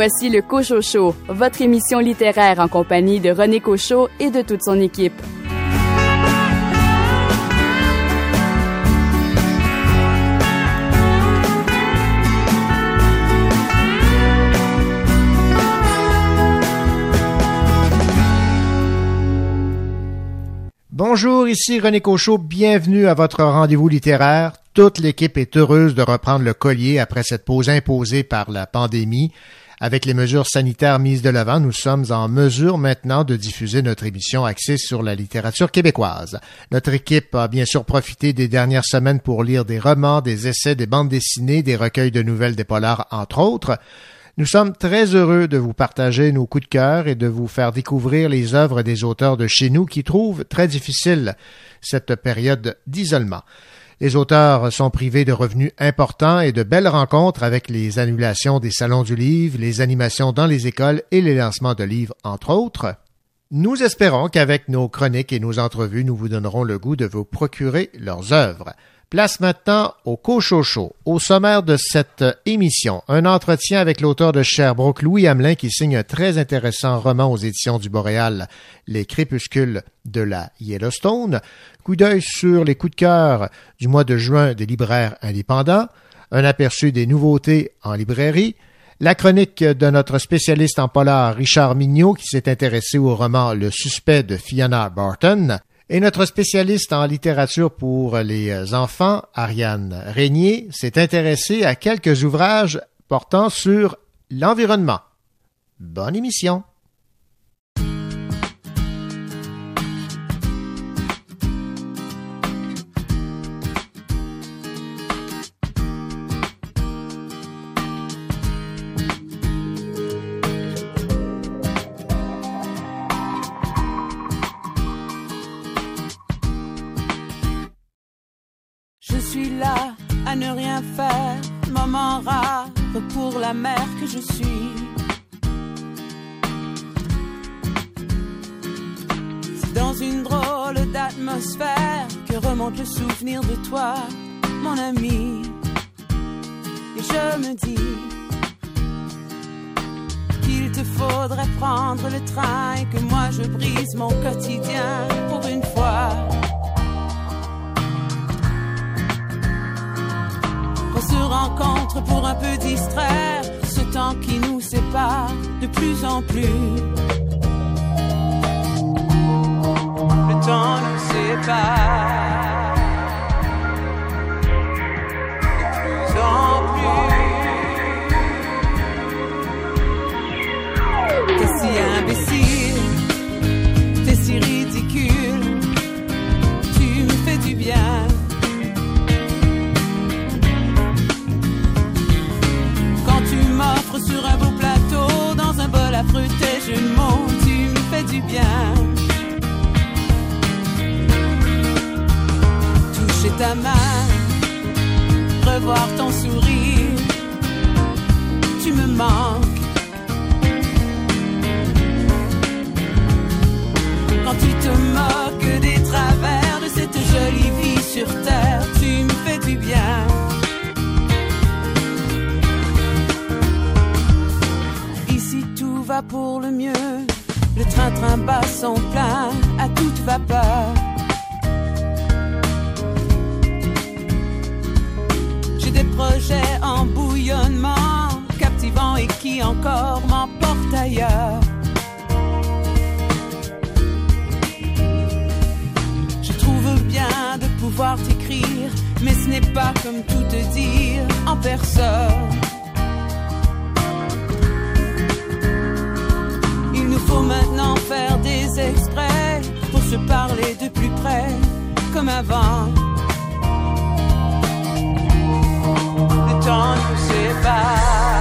Voici le Cochot Show, votre émission littéraire en compagnie de René Cochot et de toute son équipe. Bonjour, ici René Cochot, bienvenue à votre rendez-vous littéraire. Toute l'équipe est heureuse de reprendre le collier après cette pause imposée par la pandémie. Avec les mesures sanitaires mises de l'avant, nous sommes en mesure maintenant de diffuser notre émission axée sur la littérature québécoise. Notre équipe a bien sûr profité des dernières semaines pour lire des romans, des essais, des bandes dessinées, des recueils de nouvelles des polars, entre autres. Nous sommes très heureux de vous partager nos coups de cœur et de vous faire découvrir les œuvres des auteurs de chez nous qui trouvent très difficile cette période d'isolement. Les auteurs sont privés de revenus importants et de belles rencontres avec les annulations des salons du livre, les animations dans les écoles et les lancements de livres, entre autres. Nous espérons qu'avec nos chroniques et nos entrevues, nous vous donnerons le goût de vous procurer leurs œuvres. Place maintenant au Cochocho. Au sommaire de cette émission, un entretien avec l'auteur de Sherbrooke, Louis Hamelin, qui signe un très intéressant roman aux éditions du Boréal, Les crépuscules de la Yellowstone. Coup d'œil sur les coups de cœur du mois de juin des libraires indépendants. Un aperçu des nouveautés en librairie. La chronique de notre spécialiste en polar, Richard Mignot, qui s'est intéressé au roman Le suspect de Fiona Barton. Et notre spécialiste en littérature pour les enfants, Ariane Régnier, s'est intéressée à quelques ouvrages portant sur l'environnement. Bonne émission. La mère que je suis. C'est dans une drôle d'atmosphère que remonte le souvenir de toi, mon ami. Et je me dis qu'il te faudrait prendre le train et que moi je brise mon quotidien pour une fois. On se rencontre pour un peu distraire temps qui nous sépare de plus en plus. Le temps nous sépare sur un beau plateau, dans un bol affreux tes jeux de mots, tu me fais du bien. Toucher ta main, revoir ton sourire, tu me manques. Quand tu te moques des travers de cette jolie vie sur terre, pour le mieux, le train-train bat son plein à toute vapeur. J'ai des projets en bouillonnement, captivants et qui encore m'emportent ailleurs. Je trouve bien de pouvoir t'écrire, mais ce n'est pas comme tout te dire en personne. Faut maintenant faire des exprès pour se parler de plus près, comme avant. Le temps nous sépare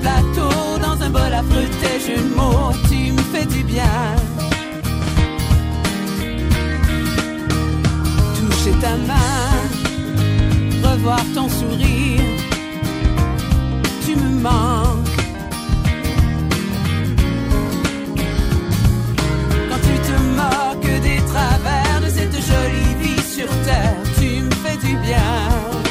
plateau, dans un bol affreux tes jeux de mots, tu me fais du bien. Toucher ta main, revoir ton sourire, tu me manques. Quand tu te moques des travers de cette jolie vie sur terre, tu me fais du bien.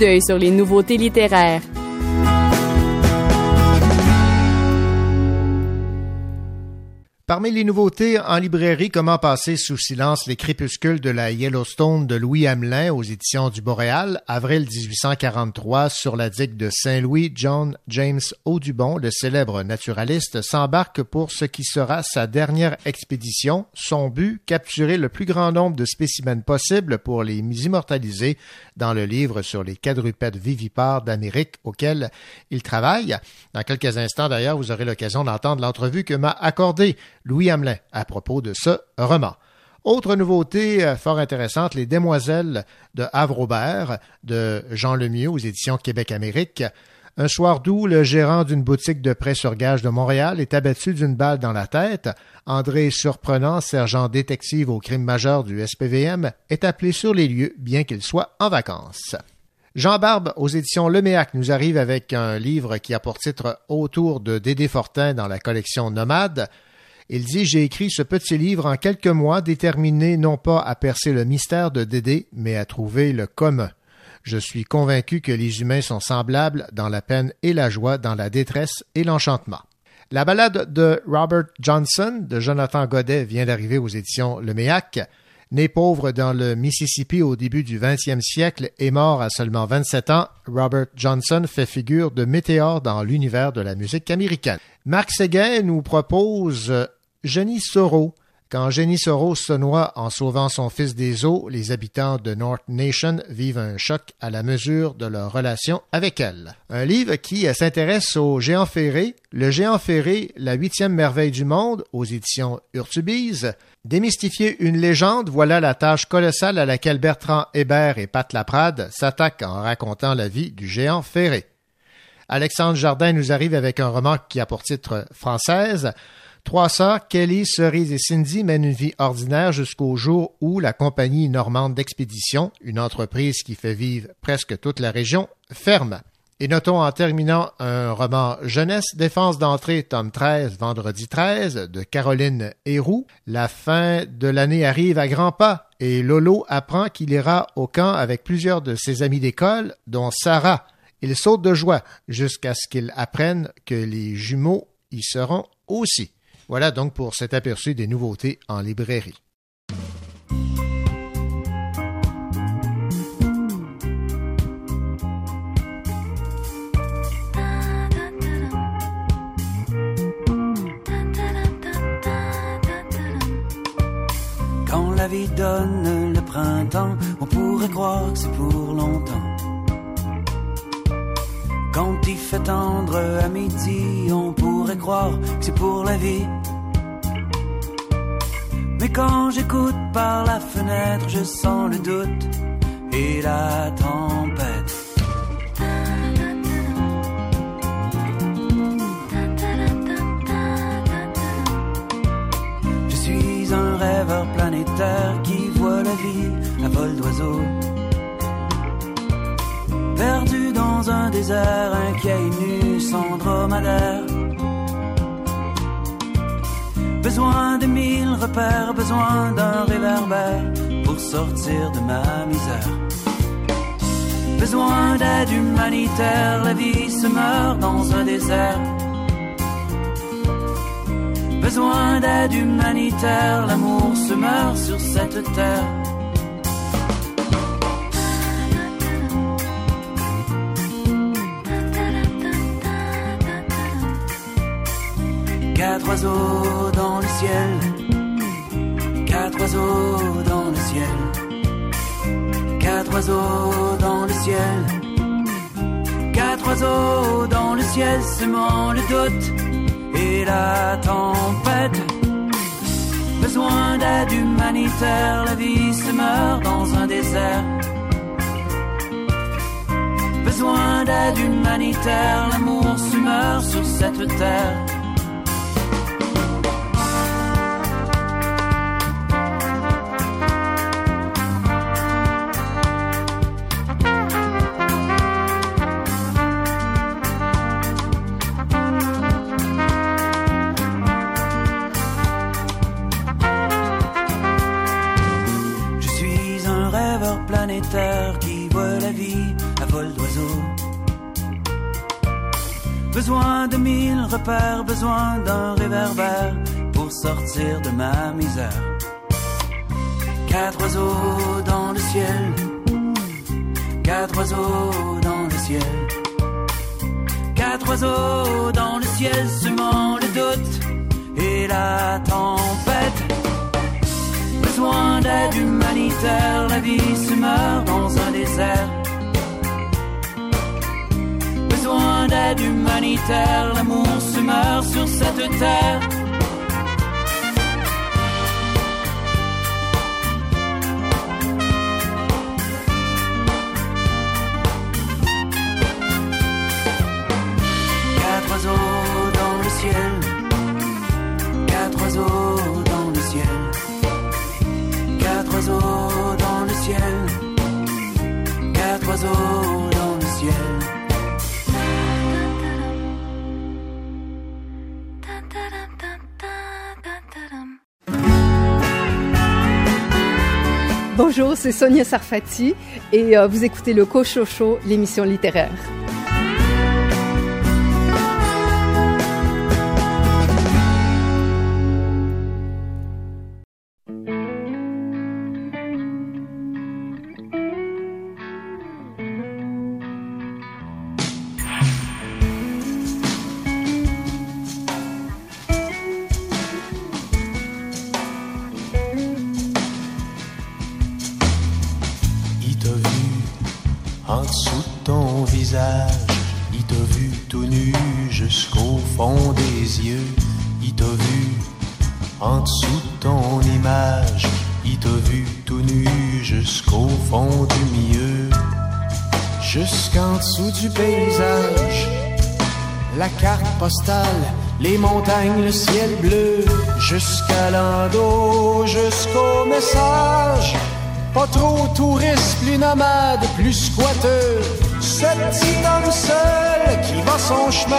D'œil sur les nouveautés littéraires. Parmi les nouveautés en librairie, comment passer sous silence les crépuscules de la Yellowstone de Louis Hamelin aux éditions du Boréal, avril 1843, sur la digue de Saint-Louis, John James Audubon, le célèbre naturaliste, s'embarque pour ce qui sera sa dernière expédition. Son but, capturer le plus grand nombre de spécimens possible pour les immortaliser dans le livre sur les quadrupèdes vivipares d'Amérique auquel il travaille. Dans quelques instants, d'ailleurs, vous aurez l'occasion d'entendre l'entrevue que m'a accordée Louis Hamelin à propos de ce roman. Autre nouveauté euh, fort intéressante, Les Demoiselles de Havre-Aubert de Jean Lemieux aux éditions Québec-Amérique. Un soir doux, le gérant d'une boutique de prêt sur gage de Montréal est abattu d'une balle dans la tête. André Surprenant, sergent détective au crime majeur du SPVM, est appelé sur les lieux, bien qu'il soit en vacances. Jean Barbe, aux éditions Leméac, nous arrive avec un livre qui a pour titre Autour de Dédé Fortin dans la collection Nomade. Il dit J'ai écrit ce petit livre en quelques mois, déterminé non pas à percer le mystère de Dédé, mais à trouver le commun. Je suis convaincu que les humains sont semblables dans la peine et la joie, dans la détresse et l'enchantement. La balade de Robert Johnson de Jonathan Godet vient d'arriver aux éditions Le Né pauvre dans le Mississippi au début du 20e siècle et mort à seulement 27 ans, Robert Johnson fait figure de météore dans l'univers de la musique américaine. Marc Séguin nous propose Jenny Soro. Quand Jenny Soro se noie en sauvant son fils des eaux, les habitants de North Nation vivent un choc à la mesure de leur relation avec elle. Un livre qui s'intéresse au géant ferré, le géant ferré, la huitième merveille du monde, aux éditions Urtubise. Démystifier une légende, voilà la tâche colossale à laquelle Bertrand Hébert et Pat Laprade s'attaquent en racontant la vie du géant ferré. Alexandre Jardin nous arrive avec un roman qui a pour titre Française. Trois sœurs, Kelly, Cerise et Cindy, mènent une vie ordinaire jusqu'au jour où la compagnie normande d'expédition, une entreprise qui fait vivre presque toute la région, ferme. Et notons en terminant un roman jeunesse, Défense d'entrée, tome 13, vendredi 13, de Caroline Héroux. La fin de l'année arrive à grands pas et Lolo apprend qu'il ira au camp avec plusieurs de ses amis d'école, dont Sarah. Il saute de joie jusqu'à ce qu'il apprenne que les jumeaux y seront aussi. Voilà donc pour cet aperçu des nouveautés en librairie. Quand la vie donne le printemps, on pourrait croire que c'est pour longtemps. Quand il fait tendre à midi, on pourrait croire que c'est pour la vie. Mais quand j'écoute par la fenêtre, je sens le doute et la tempête. Je suis un rêveur planétaire qui voit la vie à vol d'oiseau. Perdu dans un désert inquiet et nu sans dromadaire. Besoin de mille repères, besoin d'un réverbère pour sortir de ma misère. Besoin d'aide humanitaire, la vie se meurt dans un désert. Besoin d'aide humanitaire, l'amour se meurt sur cette terre. Quatre oiseaux dans le ciel, quatre oiseaux dans le ciel, quatre oiseaux dans le ciel, quatre oiseaux dans le ciel semant le doute et la tempête. Besoin d'aide humanitaire, la vie se meurt dans un désert. Besoin d'aide humanitaire, l'amour se meurt sur cette terre. Besoin d'un réverbère pour sortir de ma misère. Quatre oiseaux dans le ciel, quatre oiseaux dans le ciel, quatre oiseaux dans le ciel semant le doute et la tempête. Besoin d'aide humanitaire, la vie se meurt dans un désert. Humanitaire, l'amour se meurt sur cette terre. Bonjour, c'est Sonia Sarfati et euh, vous écoutez le Cochocho, l'émission littéraire. Les montagnes, le ciel bleu. Jusqu'à l'endo, jusqu'au message. Pas trop touriste, plus nomade, plus squatteur. Ce petit homme seul qui va son chemin.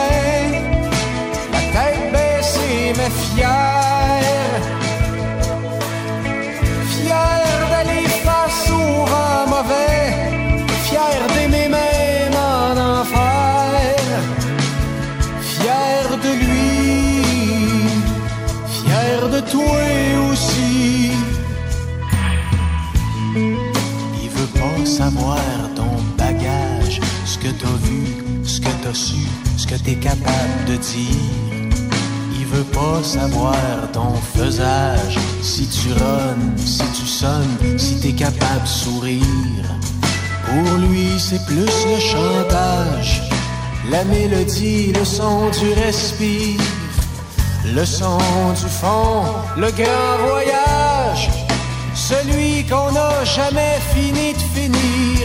La tête baissée, mais fier. Fier d'aller face au vent mauvais. Toi aussi. Il veut pas savoir ton bagage, ce que t'as vu, ce que t'as su, ce que t'es capable de dire. Il veut pas savoir ton faisage, si tu ronnes, si tu sonnes, si t'es capable de sourire. Pour lui, c'est plus le chantage, la mélodie, le son du respire, le son du fond, le grand voyage celui qu'on n'a jamais fini de finir.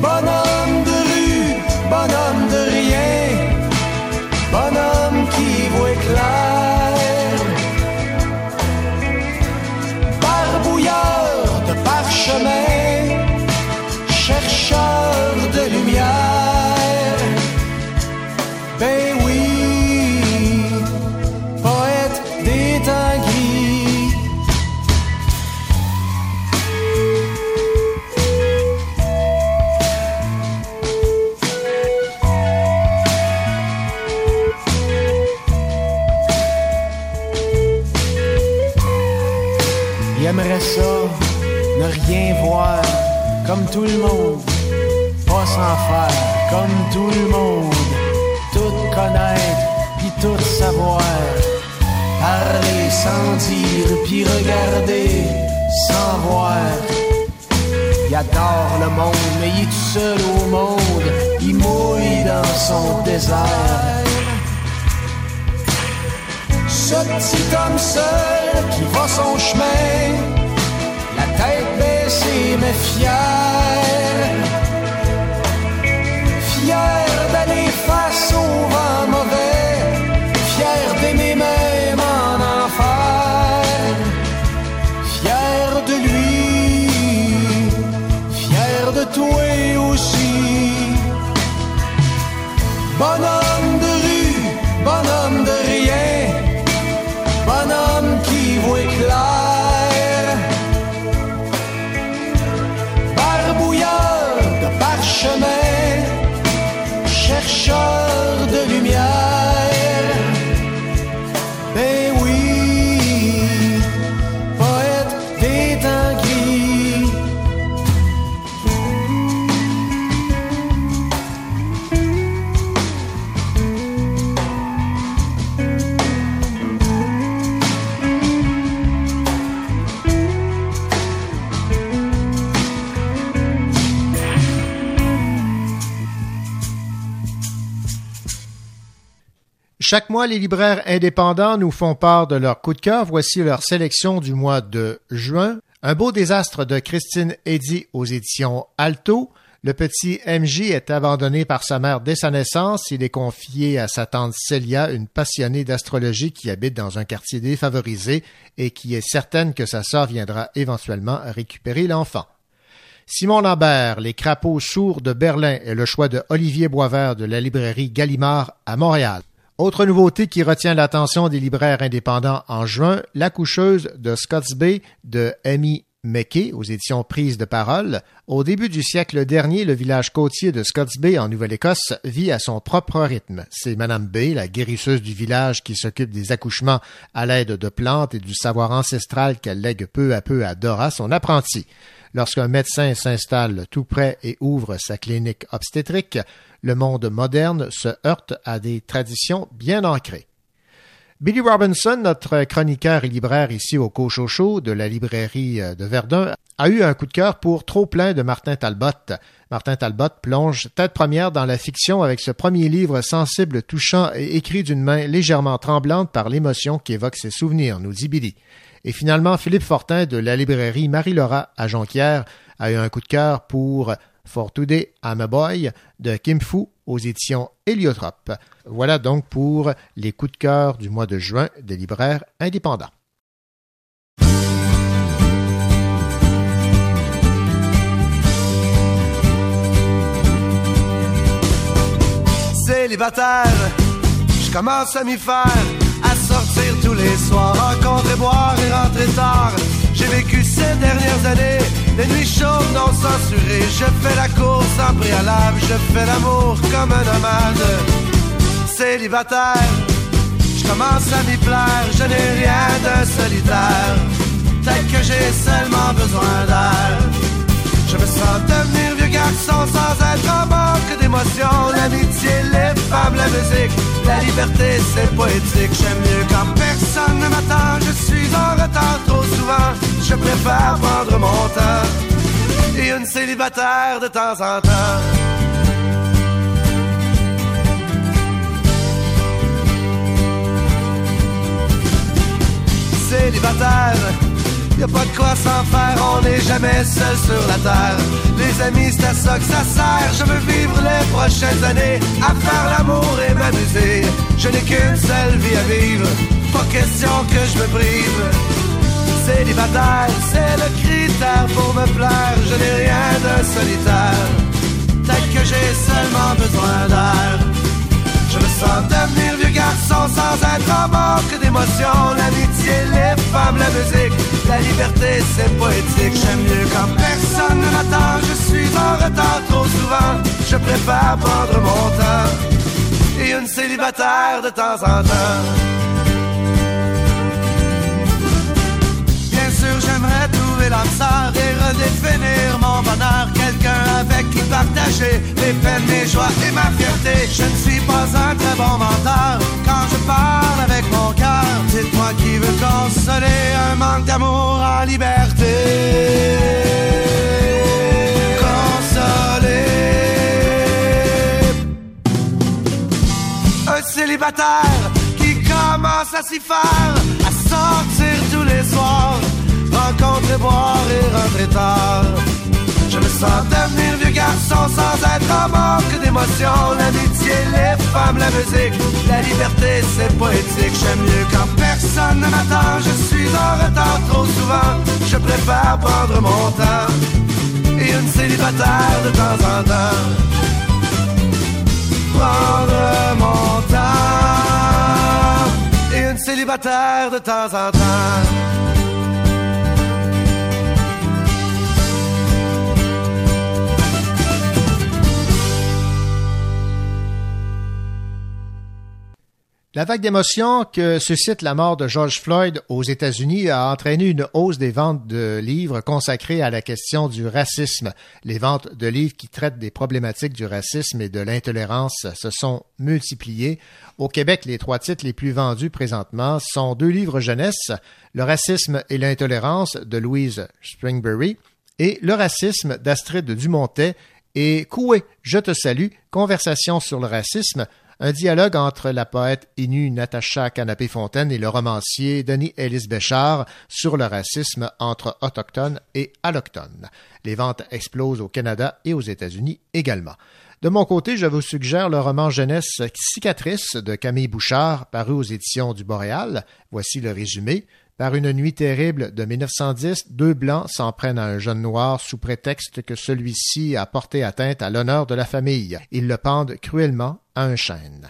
Bonhomme de rue, bonhomme de rien, bonhomme qui voit clair. Tout le monde, pas s'en faire, comme tout le monde, tout connaître, puis tout savoir, parler sans dire, puis regarder sans voir. Il adore le monde, mais il est tout seul au monde, il mouille dans son désert. Ce petit homme seul qui va son chemin, baissée mais fier, fier d'aller face au vent mauvais, fier d'aimer même en enfer, fier de lui, fier de toi aussi. Bonhomme Sure. Chaque mois, les libraires indépendants nous font part de leur coup de cœur. Voici leur sélection du mois de juin. Un beau désastre de Christine Eddy aux éditions Alto. Le petit MJ est abandonné par sa mère dès sa naissance. Il est confié à sa tante Célia, une passionnée d'astrologie qui habite dans un quartier défavorisé et qui est certaine que sa sœur viendra éventuellement récupérer l'enfant. Simon Lambert, Les crapauds sourds de Berlin est le choix de Olivier Boisvert de la librairie Gallimard à Montréal. Autre nouveauté qui retient l'attention des libraires indépendants en juin, La coucheuse de Scotts Bay de Amy McKay aux éditions Prise de parole. Au début du siècle dernier, le village côtier de Scotts Bay en Nouvelle-Écosse vit à son propre rythme. C'est Madame Bay, la guérisseuse du village qui s'occupe des accouchements à l'aide de plantes et du savoir ancestral qu'elle lègue peu à peu à Dora, son apprenti. Lorsqu'un médecin s'installe tout près et ouvre sa clinique obstétrique, le monde moderne se heurte à des traditions bien ancrées. Billy Robinson, notre chroniqueur et libraire ici au Cochocho de la librairie de Verdun, a eu un coup de cœur pour Trop plein de Martin Talbot. Martin Talbot plonge tête première dans la fiction avec ce premier livre sensible, touchant et écrit d'une main légèrement tremblante par l'émotion qui évoque ses souvenirs, nous dit Billy. Et finalement, Philippe Fortin de la librairie Marie-Laura à Jonquière a eu un coup de cœur pour For Today I'm a Boy de Kim Fu aux éditions Héliotrope. Voilà donc pour les coups de cœur du mois de juin des libraires indépendants. Célibataire, je commence à m'y faire, à sortir tous les soirs, rencontrer, boire et rentrer tard. J'ai vécu ces dernières années, des nuits chaudes non censurées. Je fais la course en préalable, je fais l'amour comme un nomade. Célibataire, je commence à m'y plaire, je n'ai rien de solitaire. Peut-être que j'ai seulement besoin d'air. Je me sens devenir sans être en manque d'émotion. L'amitié, les femmes, la musique, la liberté, c'est poétique. J'aime mieux quand personne ne m'attend. Je suis en retard trop souvent. Je préfère prendre mon temps. Et une célibataire de temps en temps. Célibataire. Y'a pas de quoi s'en faire, on n'est jamais seul sur la terre. Les amis, c'est à ça que ça sert. Je veux vivre les prochaines années à faire l'amour et m'amuser. Je n'ai qu'une seule vie à vivre, pas question que je me prive. Célibataire, c'est le critère pour me plaire. Je n'ai rien de solitaire, peut-être que j'ai seulement besoin d'air. Sens devenir vieux garçon sans être en d'émotion. L'amitié, les femmes, la musique, la liberté, c'est poétique. J'aime mieux quand personne ne m'attend. Je suis en retard trop souvent. Je préfère prendre mon temps. Et une célibataire de temps en temps. L'âme sœur et redéfinir mon bonheur. Quelqu'un avec qui partager les peines, mes joies et ma fierté. Je ne suis pas un très bon menteur quand je parle avec mon cœur. Dites-moi qui veut consoler un manque d'amour en liberté. Consoler. Un célibataire qui commence à s'y faire, à sortir tous les soirs, rencontrer, boire et rentrer tard. Je me sens devenir vieux garçon sans être en manque d'émotion. L'amitié, les femmes, la musique, la liberté, c'est poétique. J'aime mieux quand personne ne m'attend. Je suis en retard trop souvent. Je préfère prendre mon temps et une célibataire de temps en temps. Prendre mon temps et une célibataire de temps en temps. La vague d'émotions que suscite la mort de George Floyd aux États-Unis a entraîné une hausse des ventes de livres consacrés à la question du racisme. Les ventes de livres qui traitent des problématiques du racisme et de l'intolérance se sont multipliées. Au Québec, les trois titres les plus vendus présentement sont deux livres jeunesse, Le racisme et l'intolérance de Louise Springbury et Le racisme d'Astrid Dumontet et Coué, je te salue, conversation sur le racisme un dialogue entre la poète Inu Natacha Canapé-Fontaine et le romancier Denis Ellis Béchard sur le racisme entre autochtones et allochtones. Les ventes explosent au Canada et aux États-Unis également. De mon côté, je vous suggère le roman jeunesse Cicatrice de Camille Bouchard, paru aux éditions du Boréal. Voici le résumé. Par une nuit terrible de 1910, deux Blancs s'en prennent à un jeune noir sous prétexte que celui-ci a porté atteinte à l'honneur de la famille. Ils le pendent cruellement à un chêne.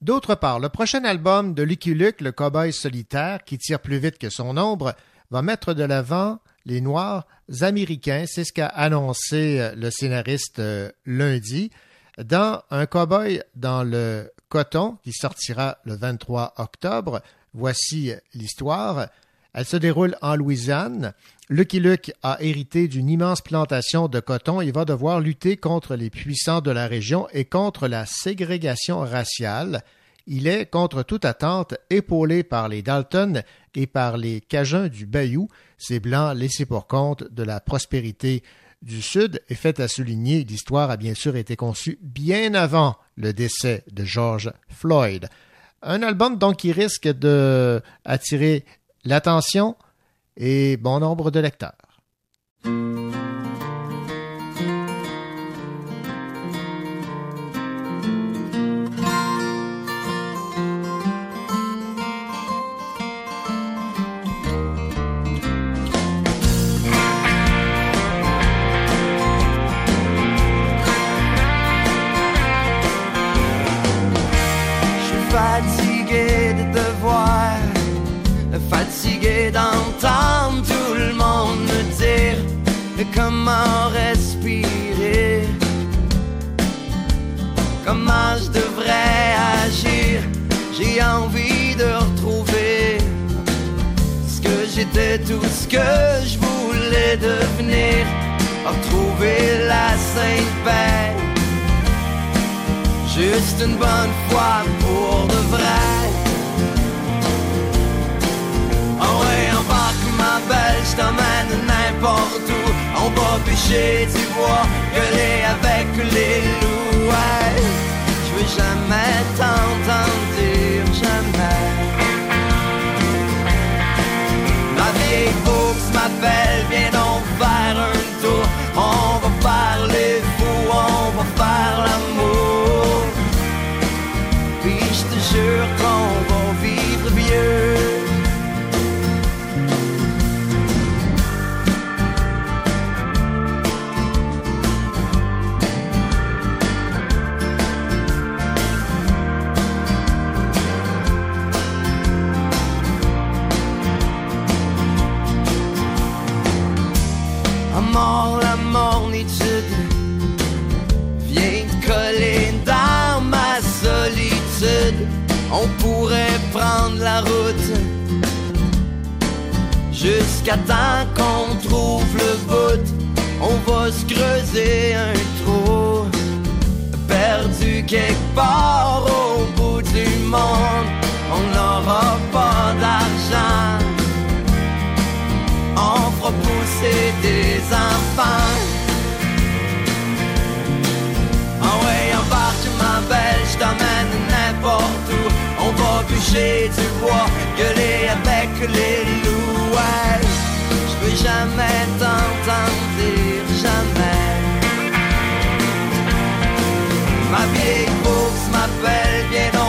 D'autre part, le prochain album de Lucky Luke, le cowboy solitaire qui tire plus vite que son ombre, va mettre de l'avant les Noirs américains. C'est ce qu'a annoncé le scénariste lundi. Dans Un cowboy dans le coton, qui sortira le 23 octobre, voici l'histoire. Elle se déroule en Louisiane. Lucky Luke a hérité d'une immense plantation de coton et va devoir lutter contre les puissants de la région et contre la ségrégation raciale. Il est, contre toute attente, épaulé par les Dalton et par les Cajuns du Bayou, ces Blancs laissés pour compte de la prospérité du Sud, et fait à souligner, l'histoire a bien sûr été conçue bien avant le décès de George Floyd. Un album donc qui risque de attirer l'attention et bon nombre de lecteurs. Fatigué d'entendre tout le monde me dire comment respirer, comment je devrais agir? J'ai envie de retrouver ce que j'étais, tout ce que je voulais devenir, retrouver la sainte paix. Juste une bonne fois pour de vrai. Je t'emmène n'importe où. On va pêcher du bois, gueuler avec les loups. Ouais, je veux jamais t'entendre jamais. Ma vieille Fox m'appelle, viens donc faire un tour. On va faire mort la mornitude vient coller dans ma solitude. On pourrait prendre la route Jusqu'à temps qu'on trouve le bout, on va se creuser un trou. Perdu quelque part au bout du monde, on n'aura pas d'argent. On fera pousser des enfants. Ah ouais, embarque ma belle, je t'emmène n'importe où. On va bûcher du bois, gueuler avec les loups. Je veux jamais t'entendre dire jamais. Ma vieille bourse m'appelle, viens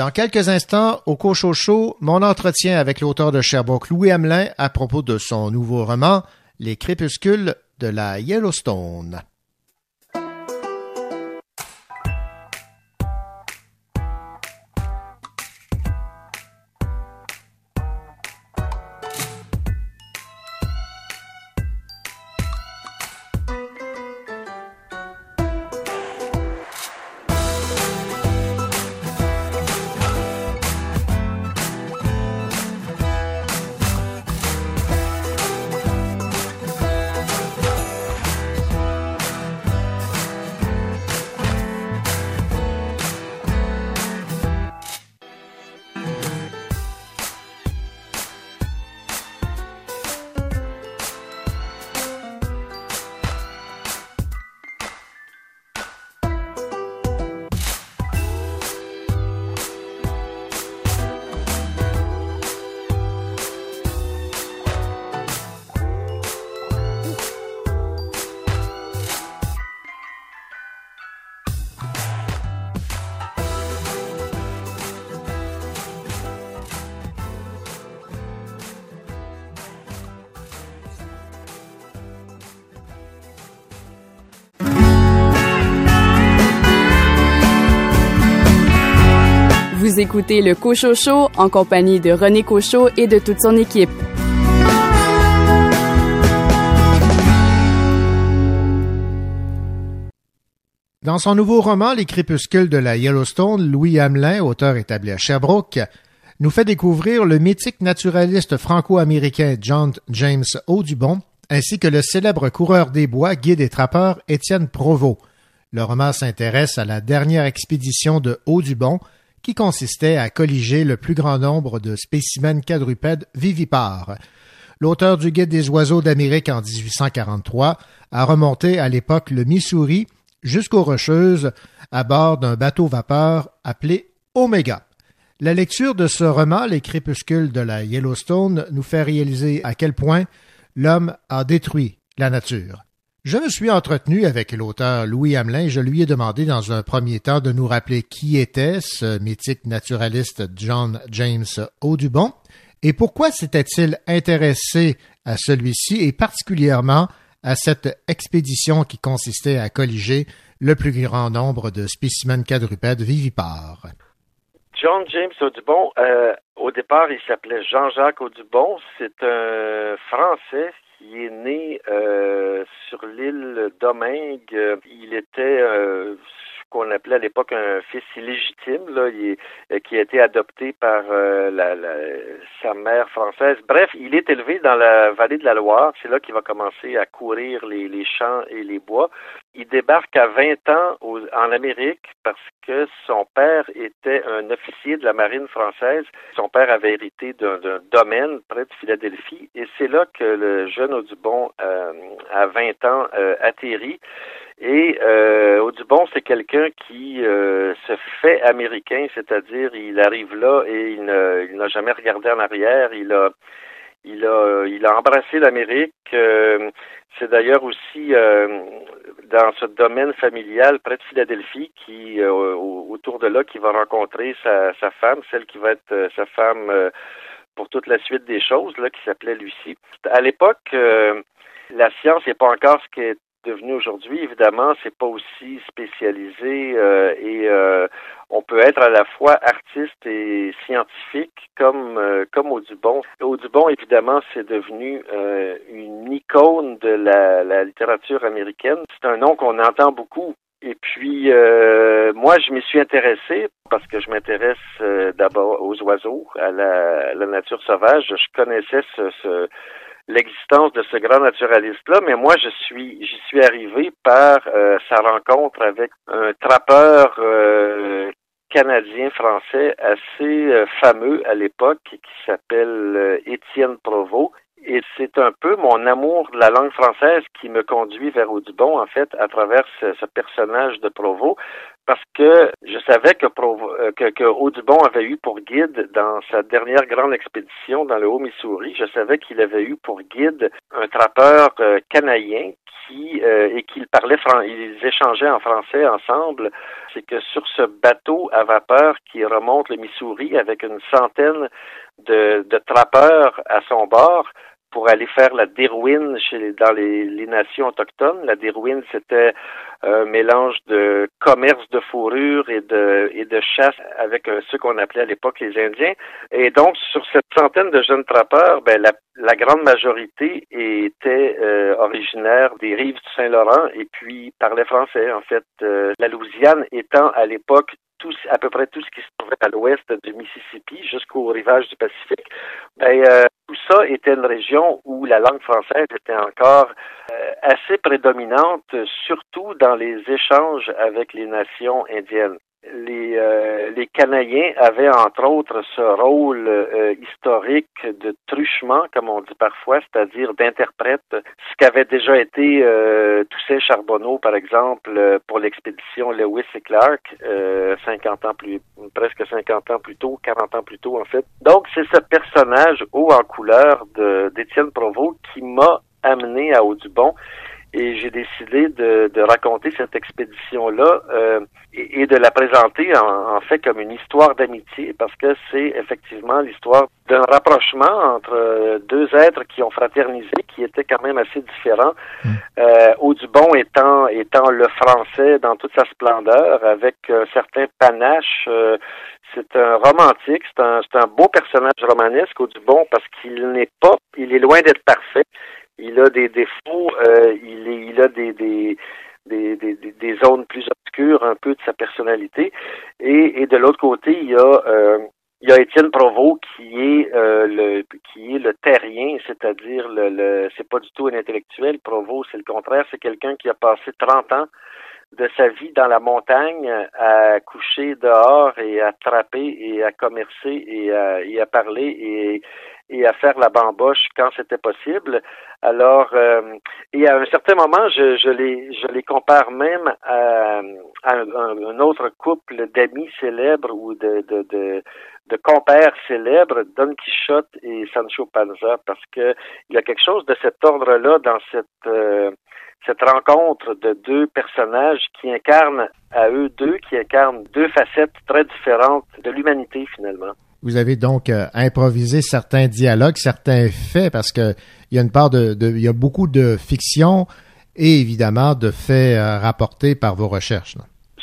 Dans quelques instants, au Cochocho, mon entretien avec l'auteur de Sherbrooke, Louis Hamelin, à propos de son nouveau roman, Les crépuscules de la Yellowstone. Écoutez le Cochocho en compagnie de René Cochot et de toute son équipe. Dans son nouveau roman Les crépuscules de la Yellowstone, Louis Hamelin, auteur établi à Sherbrooke, nous fait découvrir le mythique naturaliste franco-américain John James Audubon, ainsi que le célèbre coureur des bois, guide et trappeur Étienne Provost. Le roman s'intéresse à la dernière expédition de Audubon, qui consistait à colliger le plus grand nombre de spécimens quadrupèdes vivipares. L'auteur du Guide des oiseaux d'Amérique en 1843 a remonté à l'époque le Missouri jusqu'aux Rocheuses à bord d'un bateau vapeur appelé Omega. La lecture de ce roman, Les crépuscules de la Yellowstone, nous fait réaliser à quel point l'homme a détruit la nature. Je me suis entretenu avec l'auteur Louis Hamelin et je lui ai demandé dans un premier temps de nous rappeler qui était ce mythique naturaliste John James Audubon et pourquoi s'était-il intéressé à celui-ci et particulièrement à cette expédition qui consistait à colliger le plus grand nombre de spécimens quadrupèdes vivipares. John James Audubon, euh, au départ, il s'appelait Jean-Jacques Audubon. C'est un Français qui est né euh, sur l'île Domingue. Il était euh, ce qu'on appelait à l'époque un fils illégitime, là, qui a été adopté par la, sa mère française. Bref, il est élevé dans la vallée de la Loire. C'est là qu'il va commencer à courir les, les champs et les bois. Il débarque à 20 ans en Amérique parce que son père était un officier de la marine française. Son père avait hérité d'un domaine près de Philadelphie et c'est là que le jeune Audubon, euh, à 20 ans, euh, atterrit. Et euh, Audubon, c'est quelqu'un qui euh, se fait américain, c'est-à-dire il arrive là et il n'a jamais regardé en arrière. Il a il a, il a embrassé l'Amérique. Euh, c'est d'ailleurs aussi euh, dans ce domaine familial près de Philadelphie, qui euh, autour de là, qui va rencontrer sa, sa femme, celle qui va être sa femme pour toute la suite des choses, là, qui s'appelait Lucie. À l'époque, la science n'est pas encore ce est devenu aujourd'hui. Évidemment, c'est pas aussi spécialisé euh, et euh, on peut être à la fois artiste et scientifique comme euh, comme Audubon. Audubon, évidemment, c'est devenu une icône de la, la littérature américaine. C'est un nom qu'on entend beaucoup. Et puis, moi, je m'y suis intéressé parce que je m'intéresse d'abord aux oiseaux, à la, la, nature sauvage. Je connaissais ce, ce l'existence de ce grand naturaliste-là, mais moi, je suis, j'y suis arrivé par euh, sa rencontre avec un trappeur euh, canadien-français assez euh, fameux à l'époque qui s'appelle Étienne Provost. Et c'est un peu mon amour de la langue française qui me conduit vers Audubon, en fait, à travers ce, ce personnage de Provost parce que je savais que, euh, que, que, Audubon avait eu pour guide dans sa dernière grande expédition dans le Haut-Missouri, je savais qu'il avait eu pour guide un trappeur euh, canadien qui euh, et qu'il parlait ils échangeaient en français ensemble. C'est que sur ce bateau à vapeur qui remonte le Missouri avec une centaine de trappeurs à son bord, pour aller faire la dérouine chez dans les, les nations autochtones. La dérouine, c'était un mélange de commerce de fourrure et de et de chasse avec euh, ceux qu'on appelait à l'époque les Indiens. Et donc, sur cette centaine de jeunes trappeurs, ben la, la grande majorité était euh, originaire des rives du Saint-Laurent et puis parlait français. En fait, euh, la Louisiane étant à l'époque tout, à peu près tout ce qui se trouvait à l'ouest du Mississippi jusqu'au rivage du Pacifique, ben, euh, tout ça était une région où la langue française était encore euh, assez prédominante, surtout dans les échanges avec les nations indiennes les, euh, les Canadiens avaient entre autres ce rôle euh, historique de truchement, comme on dit parfois, c'est-à-dire d'interprète, ce qu'avait déjà été euh, Toussaint Charbonneau, par exemple, euh, pour l'expédition Lewis et Clark, 50 ans plus, presque 50 ans plus tôt, 40 ans plus tôt en fait. Donc c'est ce personnage haut en couleur d'Étienne Provost qui m'a amené à Audubon et j'ai décidé de, de, raconter cette expédition-là euh, et, de la présenter en, en, fait comme une histoire d'amitié parce que c'est effectivement l'histoire d'un rapprochement entre euh, deux êtres qui ont fraternisé, qui étaient quand même assez différents. Mm. Euh, Audubon étant étant le français dans toute sa splendeur, avec un certain panache. Euh, c'est un romantique, c'est un, c'est un beau personnage romanesque, Audubon, parce qu'il n'est pas, il est loin d'être parfait il a des défauts, euh, il, est, il a des, des des, des, des, zones plus obscures un peu de sa personnalité. Et, et de l'autre côté, il y a euh, il y a Étienne Provost qui est euh, le qui est le terrien, c'est-à-dire le, le c'est pas du tout un intellectuel. Provost, c'est le contraire, c'est quelqu'un qui a passé 30 ans de sa vie dans la montagne à coucher dehors et à trapper et à commercer et à, et à parler et, et à faire la bamboche quand c'était possible. Alors, euh, et à un certain moment, je, je, les, je les compare même à, un, autre couple d'amis célèbres ou de, de, de, de, compères célèbres, Don Quichotte et Sancho Panza, parce que il y a quelque chose de cet ordre-là dans cette euh, cette rencontre de deux personnages qui incarnent à eux deux, qui incarnent deux facettes très différentes de l'humanité finalement. Vous avez donc euh, improvisé certains dialogues, certains faits, parce que il y a une part de, de, il y a beaucoup de fiction et évidemment de faits euh, rapportés par vos recherches.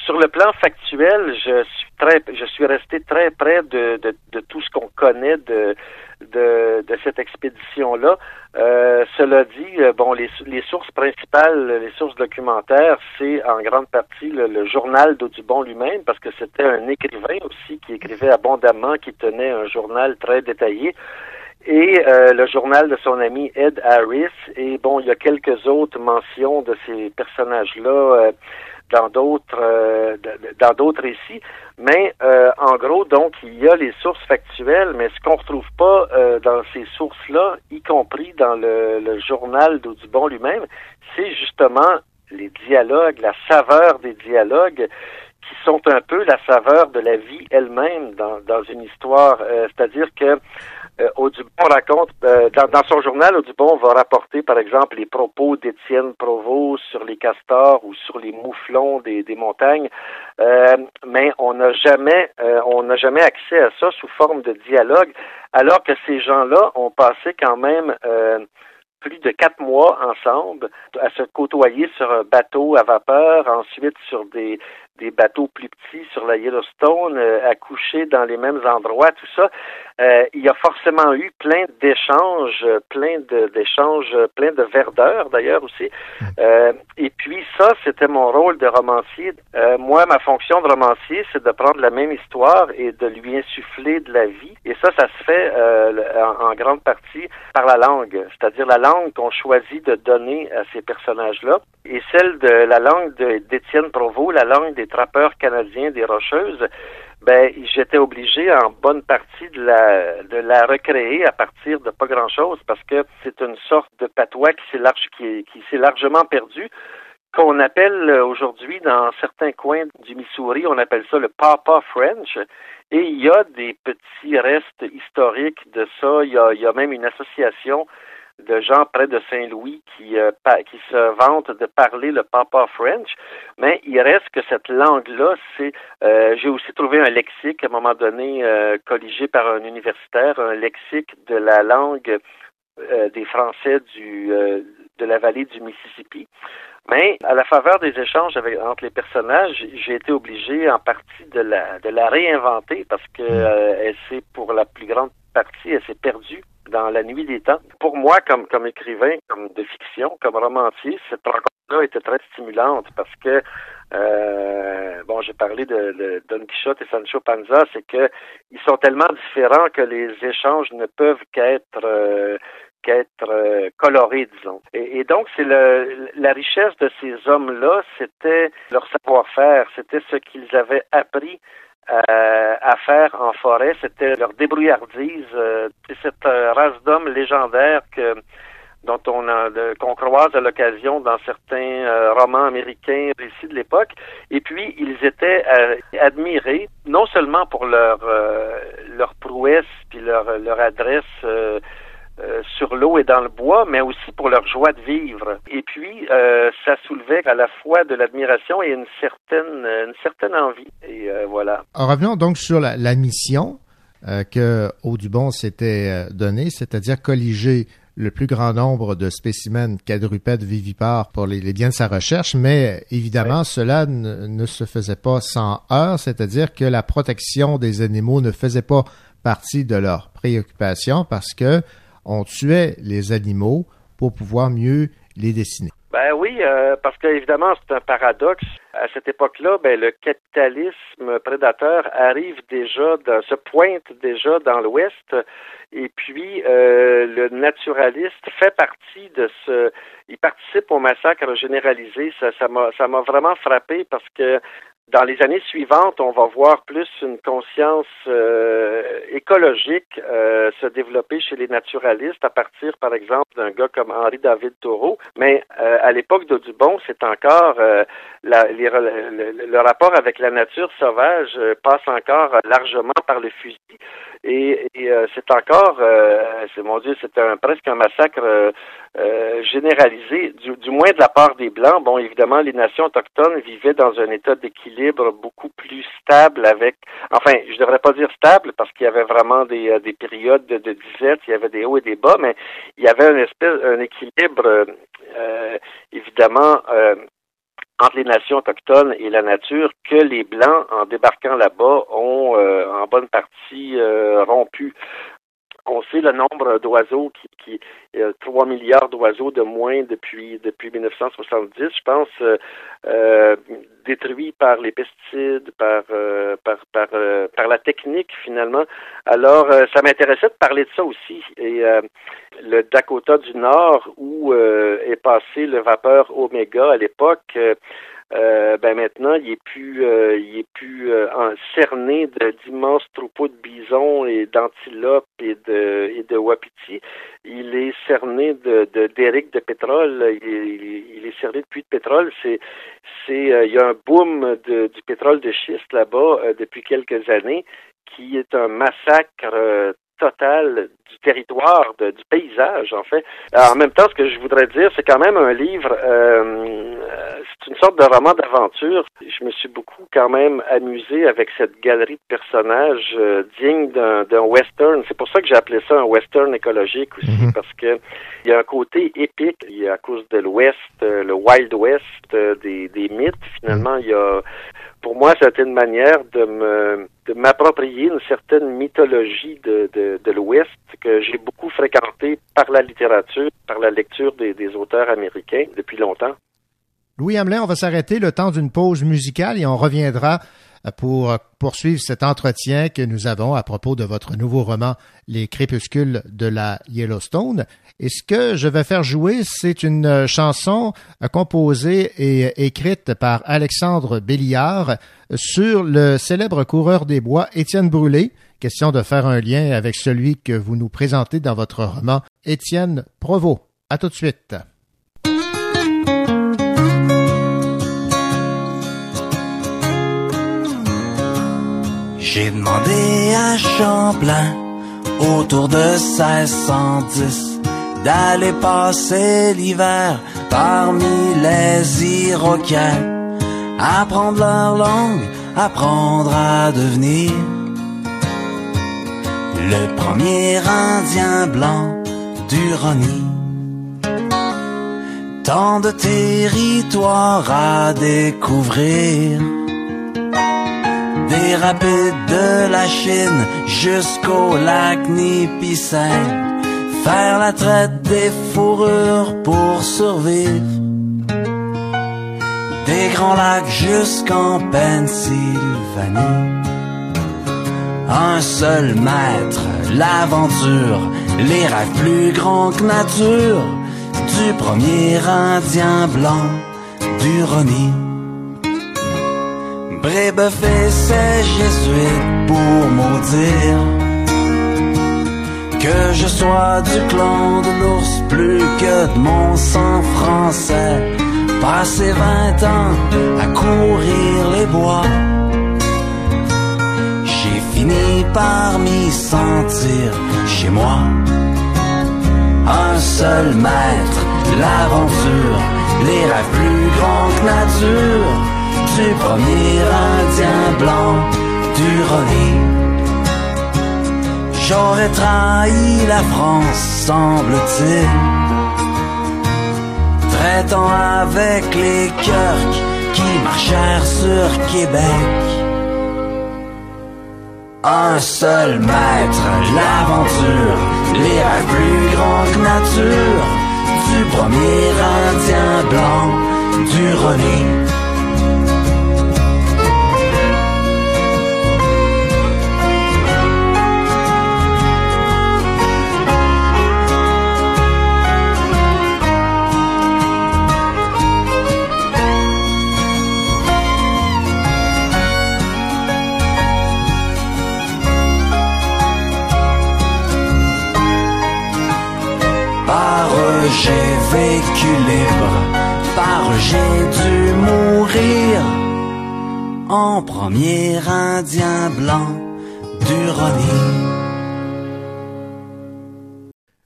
Sur le plan factuel, je suis très, je suis resté très près de, de, tout ce qu'on connaît de, de, cette expédition-là. Euh, cela dit, euh, bon, les, les sources principales, les sources documentaires, c'est en grande partie le, journal d'Audubon lui-même, parce que c'était un écrivain aussi qui écrivait abondamment, qui tenait un journal très détaillé et euh, le journal de son ami Ed Harris. Et bon, il y a quelques autres mentions de ces personnages-là dans d'autres euh, dans d'autres récits. Mais en gros, donc, il y a les sources factuelles, mais ce qu'on retrouve pas dans ces sources-là, y compris dans le, le journal d'Audubon lui-même, c'est justement les dialogues, la saveur des dialogues qui sont un peu la saveur de la vie elle-même dans, dans une histoire. C'est-à-dire que euh, Audubon raconte, euh, dans, son journal, Audubon va rapporter, par exemple, les propos d'Étienne Provost sur les castors ou sur les mouflons des, des montagnes, euh, mais on n'a jamais, on n'a jamais accès à ça sous forme de dialogue, alors que ces gens-là ont passé quand même plus de quatre mois ensemble à se côtoyer sur un bateau à vapeur, ensuite sur des, des bateaux plus petits sur la Yellowstone, à coucher dans les mêmes endroits, tout ça. Euh, il y a forcément eu plein d'échanges, plein d'échanges, plein de verdeur d'ailleurs aussi. Euh, et puis ça, c'était mon rôle de romancier. Euh, moi, ma fonction de romancier, c'est de prendre la même histoire et de lui insuffler de la vie. Et ça, ça se fait en, en, grande partie par la langue, c'est-à-dire la langue qu'on choisit de donner à ces personnages-là. Et celle de la langue d'Étienne Provost, la langue des trappeurs canadiens des Rocheuses, ben j'étais obligé en bonne partie de la de la recréer à partir de pas grand chose parce que c'est une sorte de patois qui s'est largement perdu qu'on appelle aujourd'hui dans certains coins du Missouri, on appelle ça le Papa French. Et il y a des petits restes historiques de ça. Il y a même une association de gens près de Saint-Louis qui, euh, qui se vantent de parler le papa French, mais il reste que cette langue-là, c'est euh, j'ai aussi trouvé un lexique à un moment donné euh, colligé par un universitaire, un lexique de la langue des Français du de la vallée du Mississippi. Mais à la faveur des échanges avec, entre les personnages, j'ai été obligé en partie de la de la réinventer parce que hmm. elle s'est pour la plus grande partie, elle s'est perdue dans la nuit des temps. Pour moi, comme, comme écrivain, comme de fiction, comme romancier, cette rencontre-là était très stimulante parce que euh, bon, j'ai parlé de, Don Quichotte et Sancho Panza, c'est que ils sont tellement différents que les échanges ne peuvent qu'être euh, qu'être euh, disons. Et, donc, c'est la richesse de ces hommes-là, c'était leur savoir-faire, c'était ce qu'ils avaient appris euh, à faire en forêt. C'était leur débrouillardise. Euh, cette euh, race d'hommes légendaires que dont on a qu'on croise à l'occasion dans certains romans américains récits de l'époque. Et puis ils étaient admirés non seulement pour leur leur prouesse puis leur leur adresse euh, sur l'eau et dans le bois, mais aussi pour leur joie de vivre. Et puis, euh, ça soulevait à la fois de l'admiration et une certaine, une certaine envie. Et euh, voilà. revenons donc sur la, la mission que Audubon s'était donnée, c'est-à-dire colliger le plus grand nombre de spécimens quadrupèdes vivipares pour les, les biens de sa recherche, mais évidemment, cela ne, ne, se faisait pas sans heure, c'est-à-dire que la protection des animaux ne faisait pas partie de leurs préoccupations parce que on tuait les animaux pour pouvoir mieux les dessiner. Ben oui, euh, parce qu'évidemment, c'est un paradoxe. À cette époque-là, ben, le capitalisme prédateur arrive déjà, se pointe déjà dans l'Ouest, et puis euh, le naturaliste fait partie de ce. Il participe au massacre généralisé. M'a, ça m'a vraiment frappé parce que dans les années suivantes, on va voir plus une conscience euh, écologique euh, se développer chez les naturalistes à partir, par exemple, d'un gars comme Henri David Thoreau. Mais euh, à l'époque d'Audubon, c'est encore la, le, rapport avec la nature sauvage passe encore largement par le fusil. Et, c'est encore, c'est mon Dieu, c'est presque un massacre généralisé, du moins de la part des Blancs. Bon, évidemment, les nations autochtones vivaient dans un état d'équilibre beaucoup plus stable avec, enfin, je devrais pas dire stable parce qu'il y avait vraiment des, euh, des périodes de, de disette, il y avait des hauts et des bas, mais il y avait un espèce, un équilibre, euh, évidemment, euh, entre les nations autochtones et la nature que les Blancs, en débarquant là-bas, ont en bonne partie rompu on sait le nombre d'oiseaux qui, qui euh, 3 milliards d'oiseaux de moins depuis depuis 1970, je pense, euh, euh, détruits par les pesticides, par euh, par par, par la technique finalement. Alors, ça m'intéressait de parler de ça aussi. Et le Dakota du Nord, où est passé le vapeur Oméga à l'époque. Euh, ben maintenant, il est plus, euh, il est plus euh, cerné d'immenses troupeaux de bisons et d'antilopes et de et de wapiti. Il est cerné de d'éric de, pétrole. Il est, cerné de puits de pétrole. C'est c'est il y a un boom de, du pétrole de schiste là-bas depuis quelques années qui est un massacre total du territoire, du paysage, en fait. en même temps, ce que je voudrais dire, c'est quand même un livre, euh, c'est une sorte de roman d'aventure. Je me suis beaucoup quand même amusé avec cette galerie de personnages euh, dignes d'un western. C'est pour ça que j'ai appelé ça un western écologique aussi, mhm. parce que il y a un côté épique, il y a à cause de l'Ouest, euh, le Wild West, des, des mythes. Finalement, il y a pour moi, c'était une manière de m'approprier une certaine mythologie de l'Ouest que j'ai beaucoup fréquentée par la littérature, par la lecture des, des auteurs américains depuis longtemps. Louis Hamelin, on va s'arrêter le temps d'une pause musicale et on reviendra pour poursuivre cet entretien que nous avons à propos de votre nouveau roman Les crépuscules de la Yellowstone. Et ce que je vais faire jouer, c'est une chanson composée et écrite par Alexandre Béliard sur le célèbre coureur des bois Étienne Brûlé. Question de faire un lien avec celui que vous nous présentez dans votre roman Étienne Provost. À tout de suite. J'ai demandé à Champlain, autour de 1610, d'aller passer l'hiver parmi les Iroquois, apprendre leur langue, apprendre à devenir le premier Indien blanc du Roni. Tant de territoires à découvrir des rapides de la Chine jusqu'au lac Nipissing. Faire la traite des fourrures pour survivre. Des grands lacs jusqu'en Pennsylvanie. Un seul maître, l'aventure, les rêves plus grands que nature. Du premier Indien blanc du Roni. Brébeuf et ses jésuites pour maudire. Que je sois du clan de l'ours plus que de mon sang français. Passer vingt ans à courir les bois. J'ai fini par m'y sentir chez moi. Un seul maître, l'aventure, les rêves plus grands que nature du premier Indien blanc du Roni. J'aurais trahi la France, semble-t-il, traitant avec les cœurs qui marchèrent sur Québec. Un seul maître, l'aventure, les rêves plus grands que nature, du premier Indien blanc du Roni. J'ai vécu libre, par j'ai dû mourir en premier Indien blanc du Roni.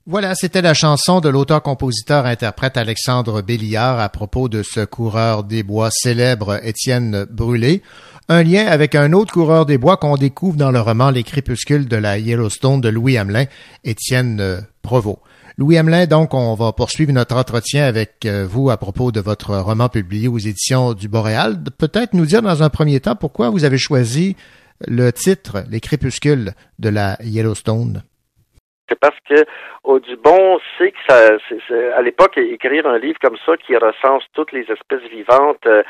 Voilà, c'était la chanson de l'auteur-compositeur-interprète Alexandre Béliard à propos de ce coureur des bois célèbre Étienne Brûlé. Un lien avec un autre coureur des bois qu'on découvre dans le roman Les crépuscules de la Yellowstone de Louis Hamelin, Étienne Provost. Louis Hamelin, donc, on va poursuivre notre entretien avec euh, vous à propos de votre roman publié aux éditions du Boréal. Peut-être nous dire dans un premier temps pourquoi vous avez choisi le titre Les crépuscules de la Yellowstone? C'est parce que Audubon sait que ça, à l'époque, écrire un livre comme ça qui recense toutes les espèces vivantes, euh,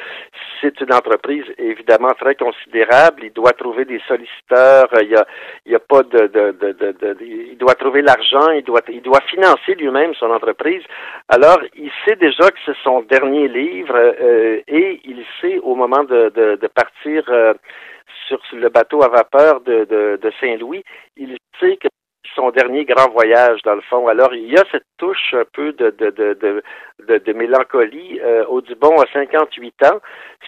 c'est une entreprise évidemment très considérable. Il doit trouver des solliciteurs. A, il y a pas de, il doit trouver l'argent. Il doit, il doit financer lui-même son entreprise. Alors, il sait déjà que c'est son dernier livre euh, et il sait au moment de, partir. Euh, sur le bateau à vapeur de, de Saint-Louis, il sait que son dernier grand voyage, dans le fond. Alors, il y a cette touche un peu de, de, de, de, de mélancolie. Euh, Audubon a 58 ans,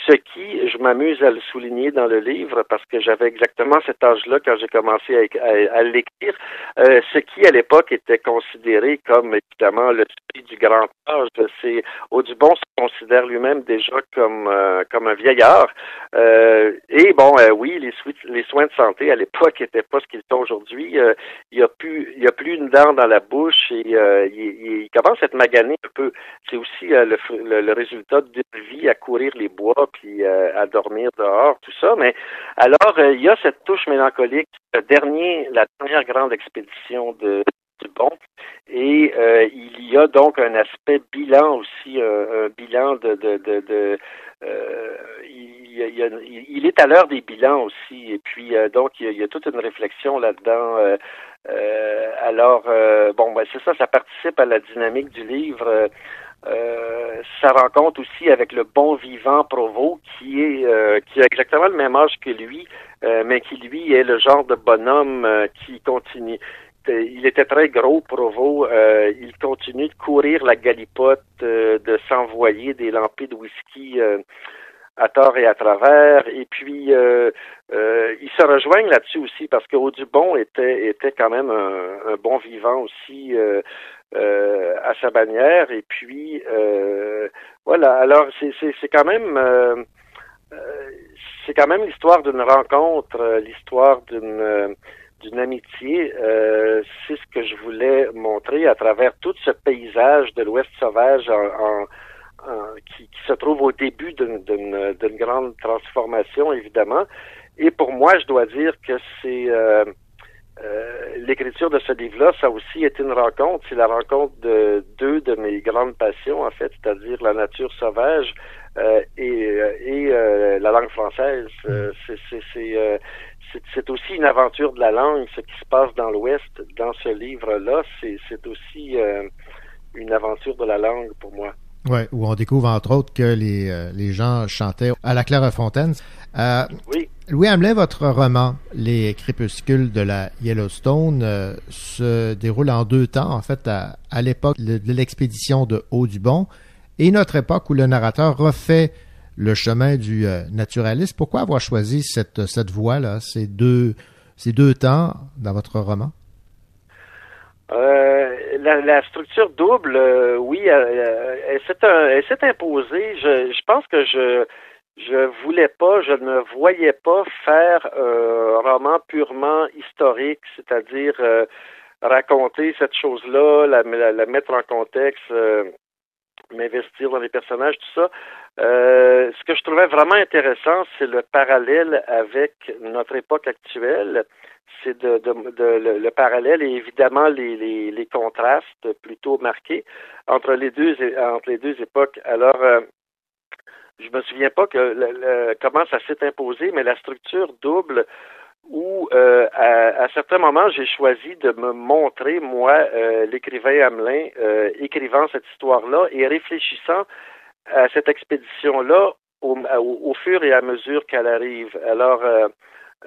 ce qui, je m'amuse à le souligner dans le livre, parce que j'avais exactement cet âge-là quand j'ai commencé à, l'écrire, euh, ce qui, à l'époque, était considéré comme, évidemment, le du grand âge. C'est Audubon se considère lui-même déjà comme, euh, comme un vieillard. Euh, et bon, oui, les, soins de santé à l'époque n'étaient pas ce qu'ils sont aujourd'hui. il y a plus, il y a plus une dent dans la bouche et il, commence à être magané un peu. C'est aussi le, le, résultat d'une vie à courir les bois puis à dormir dehors, tout ça. Mais alors, il y a cette touche mélancolique. Le dernier, la dernière grande expédition de bon. Et euh, il y a donc un aspect bilan aussi, euh, un bilan de, de, de, de euh, il, il, est à l'heure des bilans aussi, et puis donc il y, a, toute une réflexion là-dedans. alors bon, ben, c'est ça, ça participe à la dynamique du livre. Euh, ça rencontre aussi avec le bon vivant Provo, qui est qui a exactement le même âge que lui, mais qui lui est le genre de bonhomme qui continue, il était très gros, Provo. Euh, il continue de courir la galipote, euh, de s'envoyer des lampées de whisky euh, à tort et à travers. Et puis, ils se rejoignent là-dessus aussi parce que Audubon était, était quand même un, bon vivant aussi à sa bannière. Et puis, voilà. Alors, c'est quand même... c'est quand même l'histoire d'une rencontre, l'histoire d'une d'une amitié, euh, c'est ce que je voulais montrer à travers tout ce paysage de l'Ouest sauvage en, qui, se trouve au début d'une grande transformation, évidemment. Et pour moi, je dois dire que c'est euh, euh, l'écriture de ce livre-là, ça a aussi été une rencontre. C'est la rencontre de deux de mes grandes passions, en fait, c'est-à-dire la nature sauvage et, et la langue française. c'est c'est aussi une aventure de la langue, ce qui se passe dans l'Ouest, dans ce livre-là, c'est aussi euh, une aventure de la langue pour moi. Oui, où on découvre entre autres que les, euh, les gens chantaient à la Clairefontaine. Euh, oui. Louis Hamelin, votre roman, Les crépuscules de la Yellowstone, euh, se déroule en deux temps, en fait, à, à l'époque de l'expédition de Haut-du-Bon et notre époque où le narrateur refait le chemin du euh, naturalisme. Pourquoi avoir choisi cette, cette voie-là, ces deux, ces deux temps dans votre roman? Euh, la, structure double, euh, oui, elle, s'est imposée. Je, pense que je je voulais pas, je ne voyais pas faire un roman purement historique, c'est-à-dire raconter cette chose-là, la, la, mettre en contexte, m'investir dans les personnages, tout ça. Euh, ce que je trouvais vraiment intéressant, c'est le parallèle avec notre époque actuelle. C'est de, de, le, parallèle et évidemment les, contrastes plutôt marqués entre les deux entre les deux époques. Alors, euh, je me souviens pas que le, comment ça s'est imposé, mais la structure double où euh, à, à, certains moments j'ai choisi de me montrer moi euh, l'écrivain Hamelin euh, écrivant cette histoire-là et réfléchissant à cette expédition-là au, au, fur et à mesure qu'elle arrive. Alors,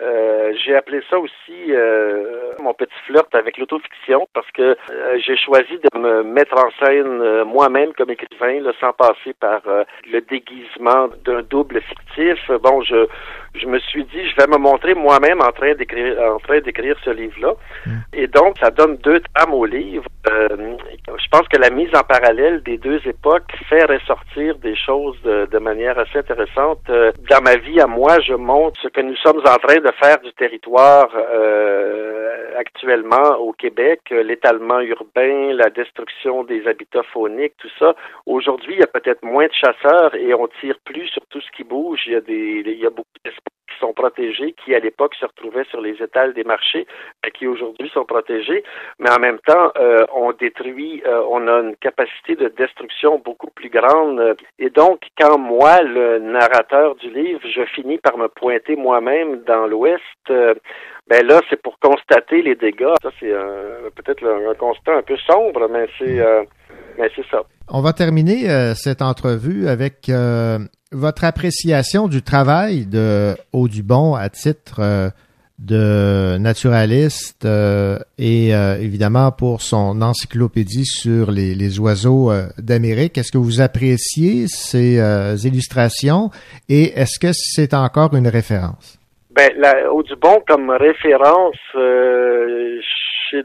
euh, euh, j'ai appelé ça aussi euh, mon petit flirt avec l'autofiction parce que j'ai choisi de me mettre en scène moi-même comme écrivain, là, sans passer par le déguisement d'un double fictif. Bon, je je me suis dit, je vais me montrer moi-même en train d'écrire, en train d'écrire ce livre-là. Hmm. Et donc, ça donne deux trames au livre. Euh, je pense que la mise en parallèle des deux époques fait ressortir des choses de, de manière assez intéressante. Euh, dans ma vie à moi, je montre ce que nous sommes en train de faire du territoire euh, actuellement au Québec, euh, l'étalement urbain, la destruction des habitats fauniques, tout ça. Aujourd'hui, il y a peut-être moins de chasseurs et on tire plus sur tout ce qui bouge. Il y a des, il y a beaucoup d'espèces sont protégées, qui à l'époque se retrouvaient sur les étals des marchés, qui aujourd'hui sont protégées. Mais en même temps, euh, on détruit, euh, on a une capacité de destruction beaucoup plus grande. Et donc, quand moi, le narrateur du livre, je finis par me pointer moi-même dans l'Ouest, euh, ben là, c'est pour constater les dégâts. Ça, c'est peut-être un, constat un peu sombre, mais c'est euh, mais ça. On va terminer cette entrevue avec votre appréciation du travail de Audubon à titre euh, de naturaliste euh, et euh, évidemment pour son encyclopédie sur les, oiseaux d'Amérique. Est-ce que vous appréciez ces illustrations et est-ce que c'est encore une référence? Ben, la, Audubon comme référence chez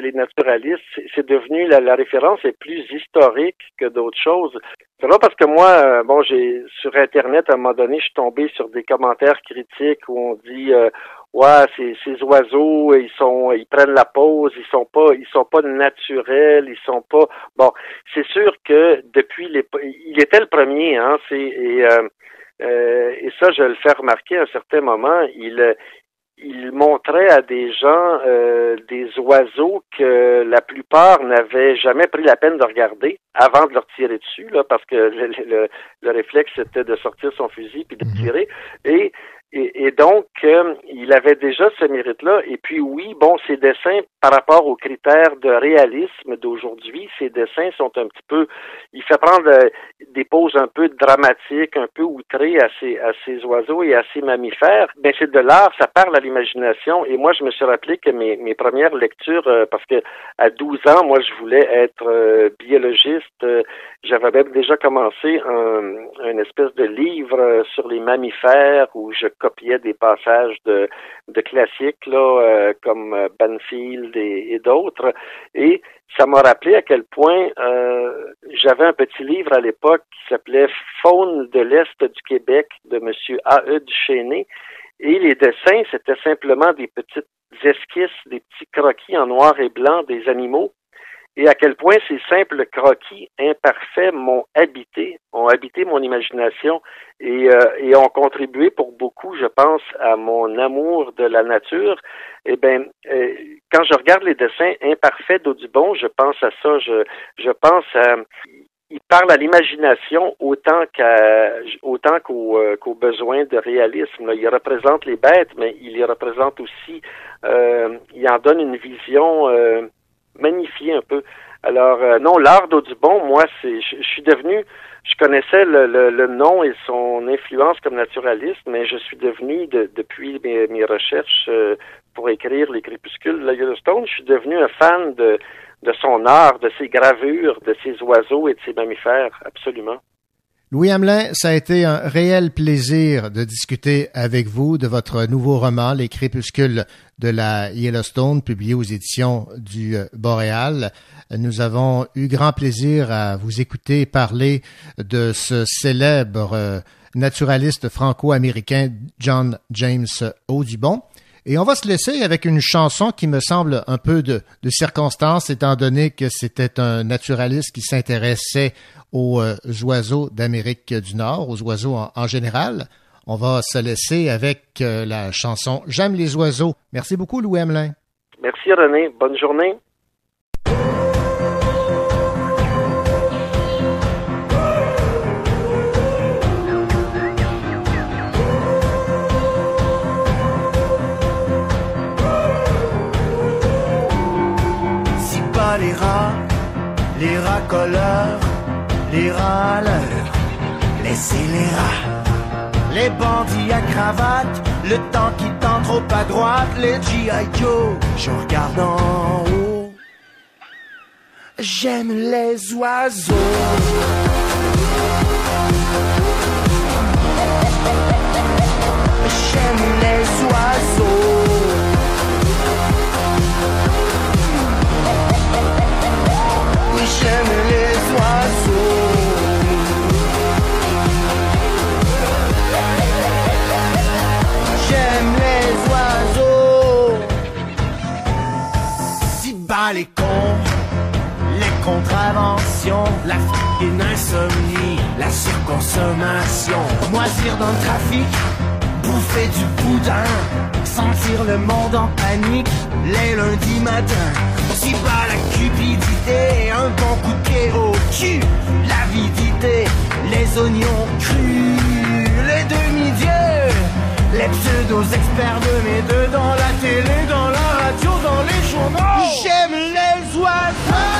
les naturalistes, c'est- devenu la, référence est plus historique que d'autres choses. C'est vrai parce que moi, euh, bon, j'ai sur Internet à un moment donné, je suis tombé sur des commentaires critiques où on dit euh, Ouais, ces, ces oiseaux, ils sont, ils prennent la pause, ils sont pas, ils sont pas naturels, ils sont pas. Bon, c'est sûr que depuis les, il était le premier, hein. Et, euh, et ça, je le fais remarquer à un certain moment. Il, il montrait à des gens euh, des oiseaux que la plupart n'avaient jamais pris la peine de regarder avant de leur tirer dessus, là, parce que le, le, le réflexe c'était de sortir son fusil puis de tirer. Et et, donc, euh, il avait déjà ce mérite-là. Et puis oui, bon, ses dessins, par rapport aux critères de réalisme d'aujourd'hui, ses dessins sont un petit peu, il fait prendre euh, des poses un peu dramatiques, un peu outrées à ces, à ces oiseaux et à ces mammifères. Ben c'est de l'art, ça parle à l'imagination. Et moi, je me suis rappelé que mes, mes premières lectures, euh, parce que à 12 ans, moi, je voulais être biologiste. J'avais même déjà commencé un, un espèce de livre sur les mammifères où je copiais des passages de, classiques là, euh, comme euh, Banfield et, d'autres. Et ça m'a rappelé à quel point euh, j'avais un petit livre à l'époque qui s'appelait Faune de l'Est du Québec de Monsieur A.E. Duchesnay. Et les dessins, c'était simplement des petites esquisses, des petits croquis en noir et blanc des animaux et à quel point ces simples croquis imparfaits m'ont habité, ont habité mon imagination et, euh, et ont contribué pour beaucoup, je pense, à mon amour de la nature. Eh bien, euh, quand je regarde les dessins imparfaits d'Audubon, je pense à ça. Je, je pense à il parle à l'imagination autant qu'à autant qu'aux euh, besoins de réalisme. Il représente les bêtes, mais il les représente aussi. Euh, il en donne une vision magnifiée un peu. Alors euh, non, l'art d'Audubon, moi, c'est je, suis devenu. Je connaissais le, le, le, nom et son influence comme naturaliste, mais je suis devenu de, depuis mes, mes recherches euh, pour écrire les crépuscules de la Yellowstone, je suis devenu un fan de de son art, de ses gravures, de ses oiseaux et de ses mammifères, absolument. Louis Hamelin, ça a été un réel plaisir de discuter avec vous de votre nouveau roman, Les crépuscules de la Yellowstone, publié aux éditions du Boréal. Nous avons eu grand plaisir à vous écouter parler de ce célèbre naturaliste franco-américain John James Audubon. Et on va se laisser avec une chanson qui me semble un peu de, circonstance, étant donné que c'était un naturaliste qui s'intéressait aux euh, oiseaux d'Amérique du Nord, aux oiseaux en, en, général. On va se laisser avec euh, la chanson J'aime les oiseaux. Merci beaucoup, Louis Hamelin. Merci, René. Bonne journée. Les rats, les racoleurs, les râleurs, les rats, les bandits à cravate, le temps qui tend trop à droite, les G.I. Joe, je regarde en haut, j'aime les oiseaux. j'aime les oiseaux. J'aime les oiseaux. Cons, les contraventions, la f***ing insomnie, la surconsommation, moisir dans le trafic, bouffer du boudin, sentir le monde en panique, les lundis matins. Si bas la cupidité, un bon coup de pied au l'avidité, les oignons crus, les demi-dieux, les pseudo-experts de mes deux dans la télé, dans la radio, dans les journaux. J'aime les oiseaux.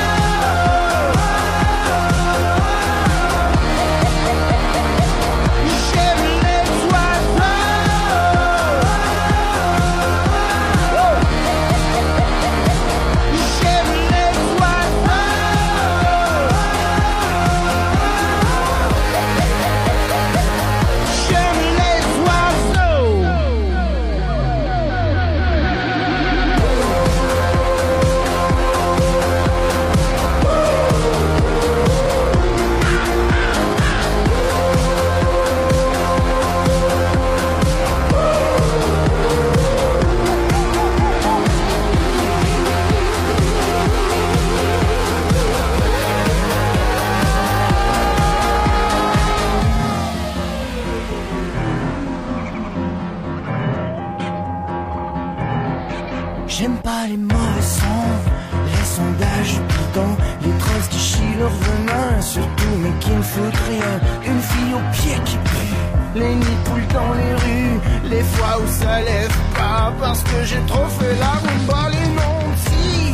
Les nids poules dans les rues, les fois où ça lève pas parce que j'ai trop fait la rumba, les non-si,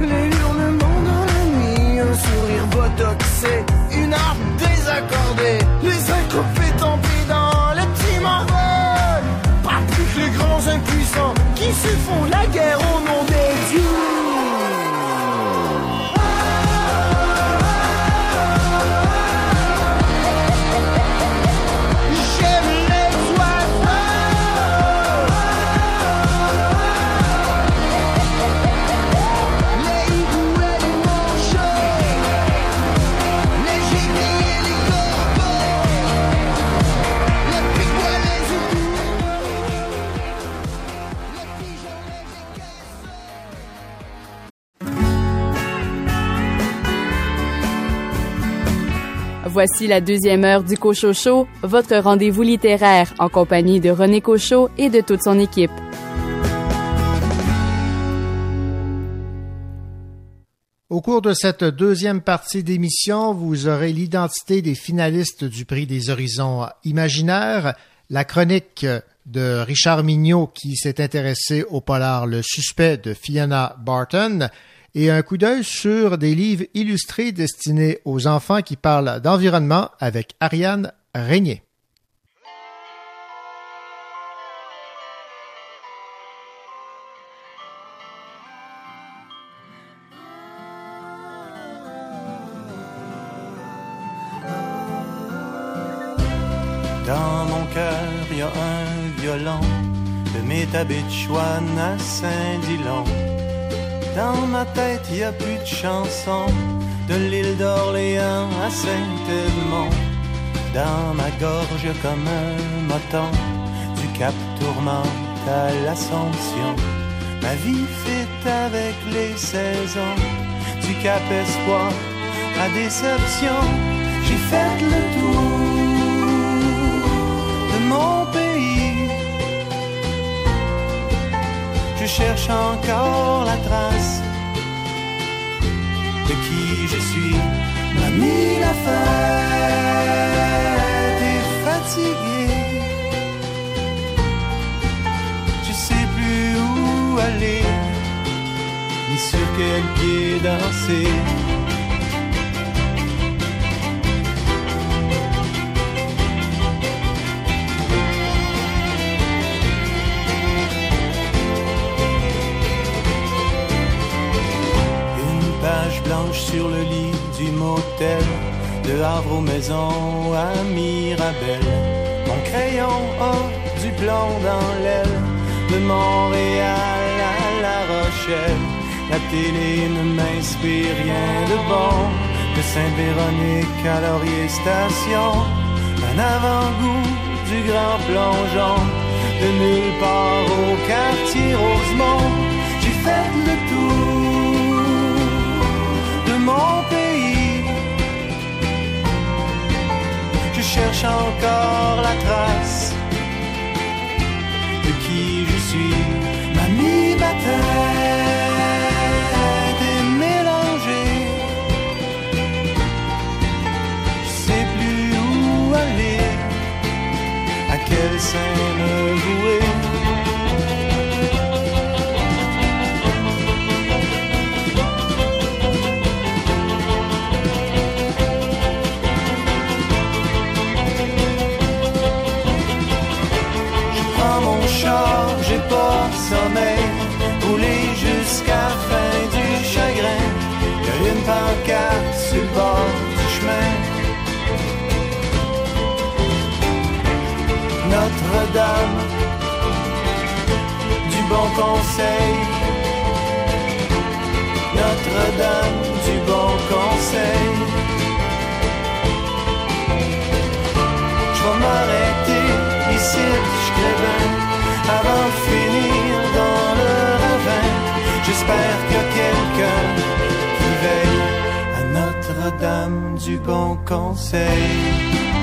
les hurlements dans la nuit, un sourire botoxé, une harpe désaccordée, les incompétents dans les petits marvels, pas plus que les grands impuissants qui se font la guerre au Voici la deuxième heure du Cochocho, votre rendez-vous littéraire en compagnie de René Cochot et de toute son équipe. Au cours de cette deuxième partie d'émission, vous aurez l'identité des finalistes du prix des horizons imaginaires, la chronique de Richard Mignot qui s'est intéressé au polar Le suspect de Fiona Barton et un coup d'œil sur des livres illustrés destinés aux enfants qui parlent d'environnement avec Ariane Régnier. Dans mon cœur, il y a un violon de Métabitchouane à Saint-Dillon. Dans ma tête, y a plus de chansons de l'île d'Orléans à Saint-Edmond. Dans ma gorge, comme un moton du Cap Tourmente à l'Assomption. Ma vie fait avec les saisons du Cap Espoir à Déception. J'ai fait le tour de mon pays. Je cherche encore la trace de qui je suis. Mamie la fête est fatiguée. Je sais plus où aller, ni sur quel pied danser. Sur le lit du motel, de Havre aux maisons à Mirabel. Mon Ayons a du plomb dans l'aile, de Montréal à La Rochelle. La télé ne m'inspire rien de bon, de Sainte-Véronique à Laurier Station. Un avant-goût du grand plongeon, de nulle part au quartier Rosemont. Cherche encore la trace de qui je suis. Mamie, ma tête est mélangée. Je sais plus où aller, à quel sein me pancarte sur le bord du chemin. Notre-Dame, du bon conseil. Notre-Dame, du bon conseil. Je vais m'arrêter ici, je bien, avant de finir dans le ravin. J'espère a quelqu'un qui veille Notre-Dame du bon conseil.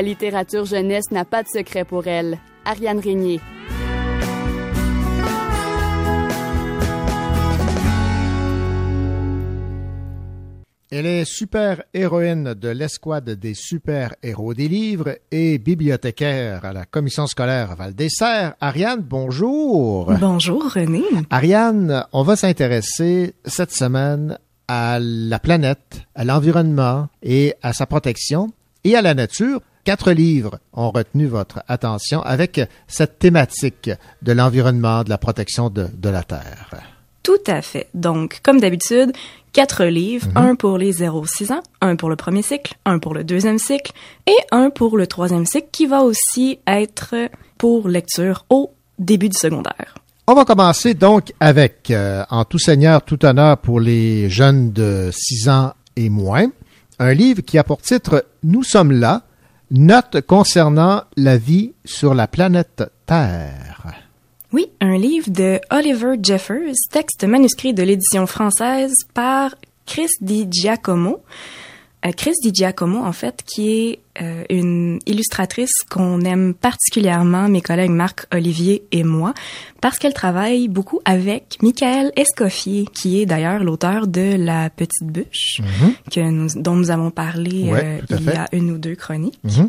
La littérature jeunesse n'a pas de secret pour elle. Ariane Régnier. Elle est super-héroïne de l'escouade des super-héros des livres et bibliothécaire à la commission scolaire Val-des-Serres. Ariane, bonjour. Bonjour René. Ariane, on va s'intéresser cette semaine à la planète, à l'environnement et à sa protection et à la nature. Quatre livres ont retenu votre attention avec cette thématique de l'environnement, de la protection de, de la Terre. Tout à fait. Donc, comme d'habitude, quatre livres, Mhm. un pour les 0-6 ans, un pour le premier cycle, un pour le deuxième cycle et un pour le troisième cycle qui va aussi être pour lecture au début du secondaire. On va commencer donc avec euh, En tout seigneur, tout honneur pour les jeunes de 6 ans et moins, un livre qui a pour titre Nous sommes là, note concernant la vie sur la planète Terre. Oui, un livre de Oliver Jeffers, texte manuscrit de l'édition française par Chris Di Giacomo. Chris Di Giacomo, en fait, qui est euh, une illustratrice qu'on aime particulièrement, mes collègues Marc, Olivier et moi, parce qu'elle travaille beaucoup avec Michael Escoffier, qui est d'ailleurs l'auteur de La Petite Bûche, que nous, dont nous avons parlé Ouais, euh, il y a une ou deux chroniques. Mhm.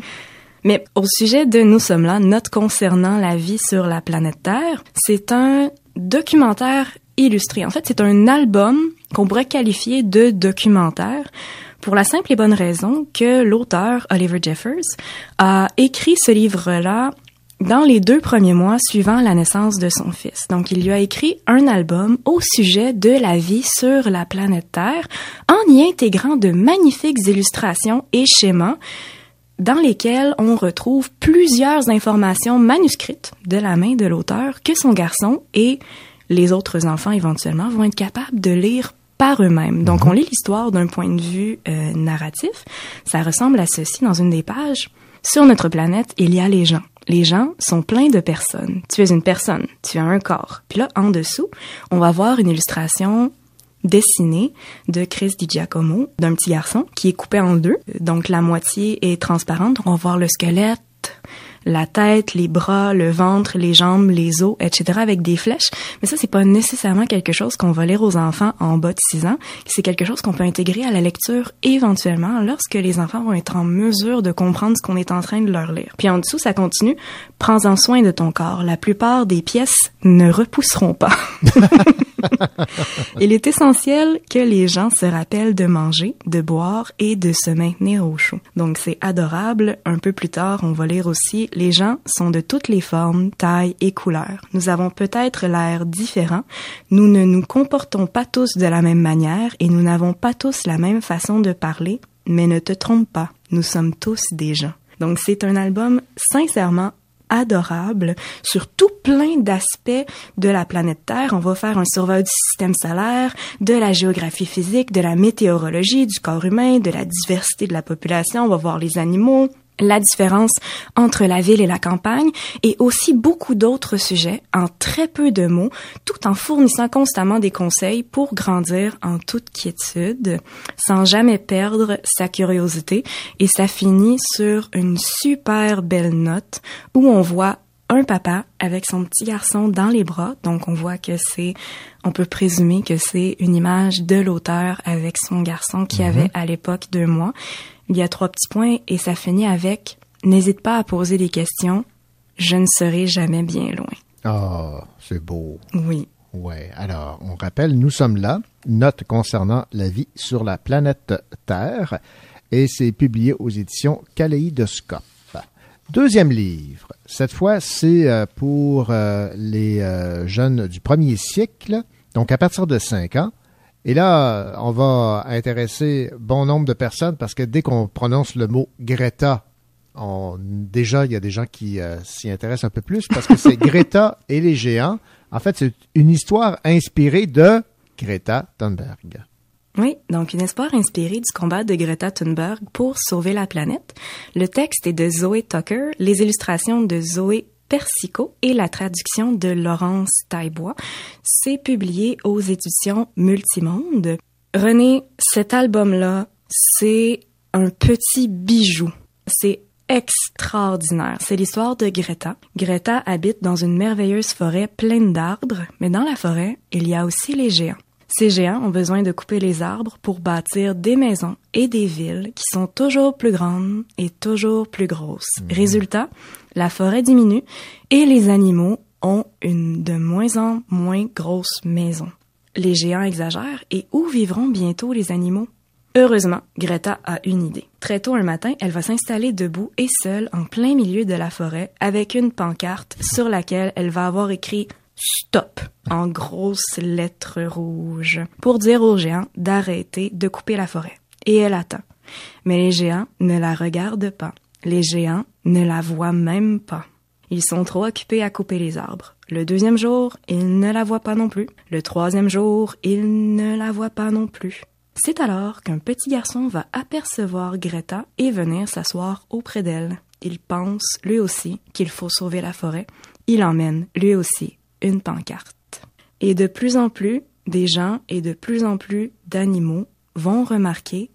Mais au sujet de Nous sommes là, note concernant la vie sur la planète Terre, c'est un documentaire illustré. En fait, c'est un album qu'on pourrait qualifier de documentaire pour la simple et bonne raison que l'auteur, Oliver Jeffers, a écrit ce livre-là dans les deux premiers mois suivant la naissance de son fils. Donc, il lui a écrit un album au sujet de la vie sur la planète Terre en y intégrant de magnifiques illustrations et schémas dans lesquels on retrouve plusieurs informations manuscrites de la main de l'auteur que son garçon et les autres enfants éventuellement vont être capables de lire par eux-mêmes. Donc, on lit l'histoire d'un point de vue euh, narratif. Ça ressemble à ceci dans une des pages. Sur notre planète, il y a les gens. Les gens sont pleins de personnes. Tu es une personne, tu as un corps. Puis là, en dessous, on va voir une illustration dessinée de Chris Di Giacomo, d'un petit garçon qui est coupé en deux. Donc la moitié est transparente. On va voir le squelette, la tête, les bras, le ventre, les jambes, les os, etc. avec des flèches. Mais ça, c'est pas nécessairement quelque chose qu'on va lire aux enfants en bas de 6 ans. C'est quelque chose qu'on peut intégrer à la lecture éventuellement lorsque les enfants vont être en mesure de comprendre ce qu'on est en train de leur lire. Puis en dessous, ça continue. Prends-en soin de ton corps. La plupart des pièces ne repousseront pas. Il est essentiel que les gens se rappellent de manger, de boire et de se maintenir au chaud. Donc c'est adorable. Un peu plus tard, on va lire aussi les gens sont de toutes les formes, tailles et couleurs. Nous avons peut-être l'air différent. Nous ne nous comportons pas tous de la même manière et nous n'avons pas tous la même façon de parler. Mais ne te trompe pas, nous sommes tous des gens. Donc c'est un album sincèrement adorable sur tout plein d'aspects de la planète Terre. On va faire un survol du système solaire, de la géographie physique, de la météorologie, du corps humain, de la diversité de la population. On va voir les animaux, la différence entre la ville et la campagne et aussi beaucoup d'autres sujets en très peu de mots, tout en fournissant constamment des conseils pour grandir en toute quiétude, sans jamais perdre sa curiosité. Et ça finit sur une super belle note où on voit un papa avec son petit garçon dans les bras. Donc, on voit que c'est, on peut présumer que c'est une image de l'auteur avec son garçon qui avait à l'époque deux mois. Il y a trois petits points et ça finit avec N'hésite pas à poser des questions. Je ne serai jamais bien loin. Ah, c'est beau. Oui. Ouais. Alors, on rappelle, nous sommes là. Note concernant la vie sur la planète Terre. Et c'est publié aux éditions Kaléidoscope. Deuxième livre. Cette fois, c'est euh, pour euh, les euh, jeunes du premier siècle, donc à partir de 5 ans. Et là, on va intéresser bon nombre de personnes parce que dès qu'on prononce le mot Greta, on, déjà, il y a des gens qui s'y intéressent un peu plus parce que c'est Greta et les géants. En fait, c'est une histoire inspirée de Greta Thunberg. Oui, donc une espoir inspirée du combat de Greta Thunberg pour sauver la planète. Le texte est de Zoé Tucker, les illustrations de Zoé Persico et la traduction de Laurence Taillebois. C'est publié aux éditions Multimonde. René, cet album-là, c'est un petit bijou. C'est extraordinaire. C'est l'histoire de Greta. Greta habite dans une merveilleuse forêt pleine d'arbres, mais dans la forêt, il y a aussi les géants. Ces géants ont besoin de couper les arbres pour bâtir des maisons et des villes qui sont toujours plus grandes et toujours plus grosses. Résultat, la forêt diminue et les animaux ont une de moins en moins grosse maison. Les géants exagèrent et où vivront bientôt les animaux? Heureusement, Greta a une idée. Très tôt un matin, elle va s'installer debout et seule en plein milieu de la forêt avec une pancarte sur laquelle elle va avoir écrit Stop en grosses lettres rouges pour dire aux géants d'arrêter de couper la forêt. Et elle attend. Mais les géants ne la regardent pas. Les géants ne la voient même pas. Ils sont trop occupés à couper les arbres. Le deuxième jour, ils ne la voient pas non plus. Le troisième jour, ils ne la voient pas non plus. C'est alors qu'un petit garçon va apercevoir Greta et venir s'asseoir auprès d'elle. Il pense, lui aussi, qu'il faut sauver la forêt. Il emmène, lui aussi, une pancarte. Et de plus en plus, des gens et de plus en plus d'animaux vont remarquer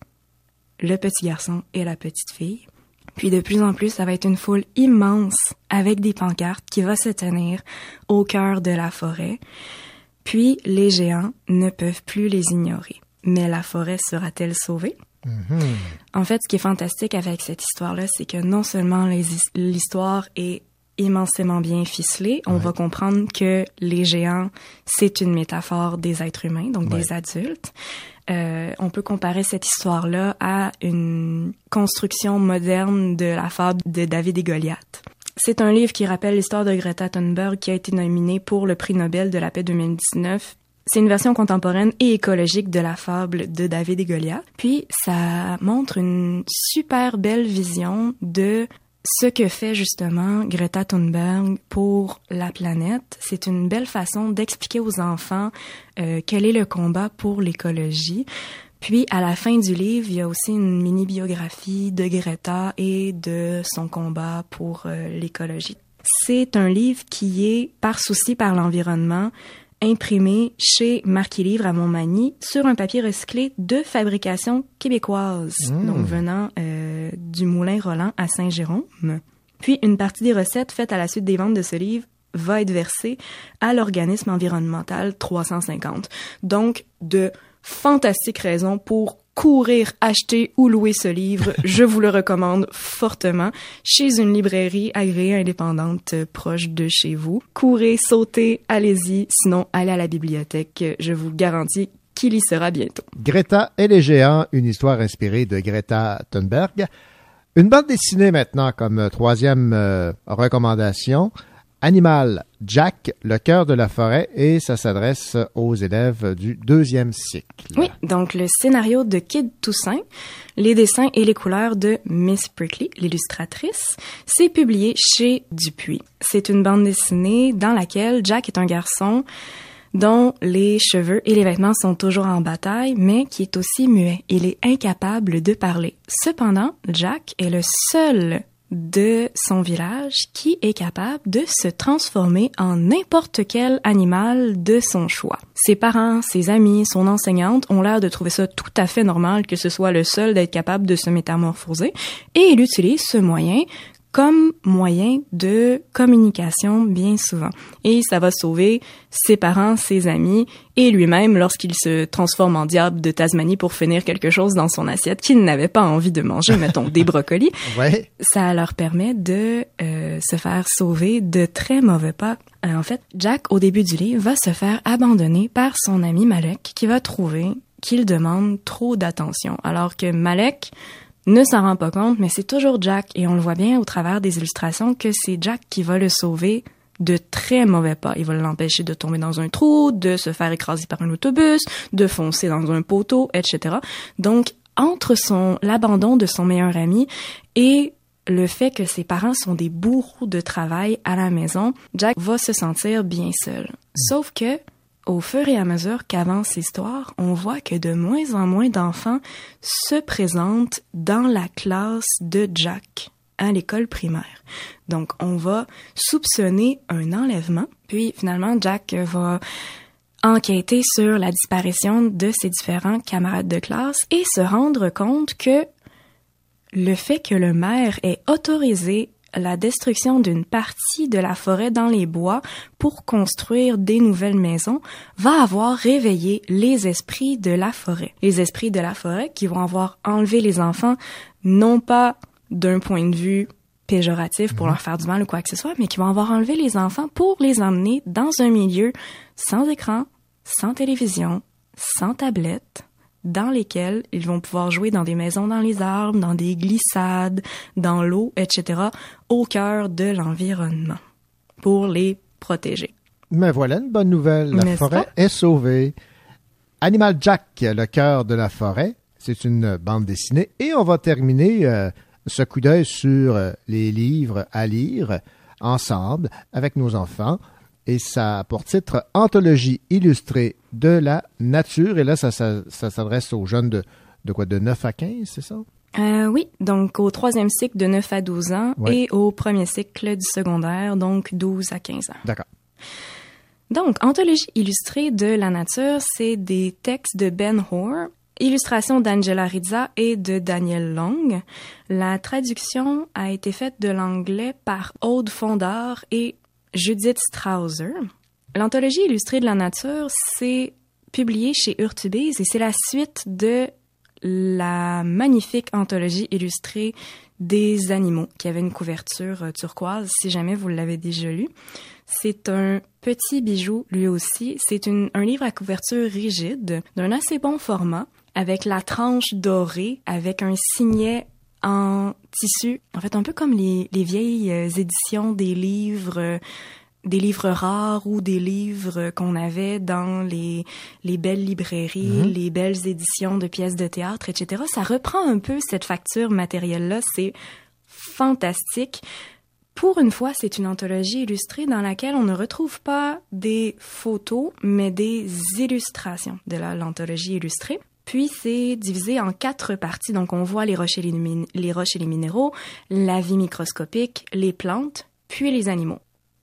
le petit garçon et la petite fille. Puis de plus en plus, ça va être une foule immense avec des pancartes qui va se tenir au cœur de la forêt. Puis les géants ne peuvent plus les ignorer. Mais la forêt sera-t-elle sauvée? En fait, ce qui est fantastique avec cette histoire-là, c'est que non seulement l'histoire est immensément bien ficelée, on va comprendre que les géants, c'est une métaphore des êtres humains, donc des adultes. Euh, on peut comparer cette histoire-là à une construction moderne de la fable de David et Goliath. C'est un livre qui rappelle l'histoire de Greta Thunberg qui a été nominée pour le prix Nobel de la paix 2019 C'est une version contemporaine et écologique de la fable de David et Goliath. Puis ça montre une super belle vision de ce que fait justement Greta Thunberg pour la planète. C'est une belle façon d'expliquer aux enfants euh, quel est le combat pour l'écologie. Puis à la fin du livre, il y a aussi une mini biographie de Greta et de son combat pour euh, l'écologie. C'est un livre qui est par souci par l'environnement imprimé chez Marquis Livre à Montmagny sur un papier recyclé de fabrication québécoise, Mmh. donc venant euh, du Moulin Roland à Saint-Jérôme. Puis une partie des recettes faites à la suite des ventes de ce livre va être versée à l'organisme environnemental 350. Donc de fantastiques raisons pour courir, acheter ou louer ce livre. Je vous le recommande fortement chez une librairie agréée indépendante euh, proche de chez vous. Courez, sautez, allez-y. Sinon, allez à la bibliothèque. Je vous garantis qu'il y sera bientôt. Greta et les géants, une histoire inspirée de Greta Thunberg. Une bande dessinée maintenant comme troisième euh, recommandation. Animal Jack, le cœur de la forêt, et ça s'adresse aux élèves du deuxième cycle. Oui, donc le scénario de Kid Toussaint, les dessins et les couleurs de Miss Prickly, l'illustratrice, c'est publié chez Dupuis. C'est une bande dessinée dans laquelle Jack est un garçon dont les cheveux et les vêtements sont toujours en bataille, mais qui est aussi muet. Il est incapable de parler. Cependant, Jack est le seul de son village qui est capable de se transformer en n'importe quel animal de son choix. Ses parents, ses amis, son enseignante ont l'air de trouver ça tout à fait normal que ce soit le seul d'être capable de se métamorphoser et il utilise ce moyen comme moyen de communication bien souvent. Et ça va sauver ses parents, ses amis et lui-même lorsqu'il se transforme en diable de Tasmanie pour finir quelque chose dans son assiette qu'il n'avait pas envie de manger, mettons des brocolis. Ouais. Ça leur permet de euh, se faire sauver de très mauvais pas. Euh, en fait, Jack, au début du livre, va se faire abandonner par son ami Malek qui va trouver qu'il demande trop d'attention. Alors que Malek ne s'en rend pas compte, mais c'est toujours Jack, et on le voit bien au travers des illustrations, que c'est Jack qui va le sauver de très mauvais pas. Il va l'empêcher de tomber dans un trou, de se faire écraser par un autobus, de foncer dans un poteau, etc. Donc, entre son, l'abandon de son meilleur ami et le fait que ses parents sont des bourreaux de travail à la maison, Jack va se sentir bien seul. Sauf que, au fur et à mesure qu'avance l'histoire, on voit que de moins en moins d'enfants se présentent dans la classe de Jack à l'école primaire. Donc, on va soupçonner un enlèvement, puis finalement, Jack va enquêter sur la disparition de ses différents camarades de classe et se rendre compte que le fait que le maire ait autorisé la destruction d'une partie de la forêt dans les bois pour construire des nouvelles maisons va avoir réveillé les esprits de la forêt. Les esprits de la forêt qui vont avoir enlevé les enfants, non pas d'un point de vue péjoratif pour leur faire du mal ou quoi que ce soit, mais qui vont avoir enlevé les enfants pour les emmener dans un milieu sans écran, sans télévision, sans tablette, dans lesquels ils vont pouvoir jouer dans des maisons dans les arbres, dans des glissades, dans l'eau, etc., au cœur de l'environnement, pour les protéger. Mais voilà une bonne nouvelle. La N'est-ce forêt pas? est sauvée. Animal Jack, le cœur de la forêt, c'est une bande dessinée. Et on va terminer euh, ce coup d'œil sur euh, les livres à lire ensemble avec nos enfants. Et ça a pour titre Anthologie illustrée de la nature. Et là, ça, ça, ça s'adresse aux jeunes de, de quoi, de 9 à 15, c'est ça? Euh, oui, donc au troisième cycle de 9 à 12 ans Ouais. et au premier cycle du secondaire, donc 12 à 15 ans. D'accord. Donc, Anthologie illustrée de la nature, c'est des textes de Ben Hoare, illustration d'Angela Rizza et de Daniel Long. La traduction a été faite de l'anglais par Aude Fondard et Judith Strauser. L'Anthologie illustrée de la nature, c'est publié chez Urtubise et c'est la suite de la magnifique anthologie illustrée des animaux qui avait une couverture euh, turquoise, si jamais vous l'avez déjà lu. C'est un petit bijou, lui aussi. C'est un livre à couverture rigide, d'un assez bon format, avec la tranche dorée, avec un signet en tissu. En fait, un peu comme les, les vieilles euh, éditions des livres euh, des livres rares ou des livres qu'on avait dans les, les belles librairies, Mhm. les belles éditions de pièces de théâtre, etc. Ça reprend un peu cette facture matérielle-là. C'est fantastique. Pour une fois, c'est une anthologie illustrée dans laquelle on ne retrouve pas des photos, mais des illustrations de la- l'anthologie illustrée. Puis c'est divisé en quatre parties. Donc on voit les roches, et les, minéraux, la vie microscopique, les plantes, puis les animaux.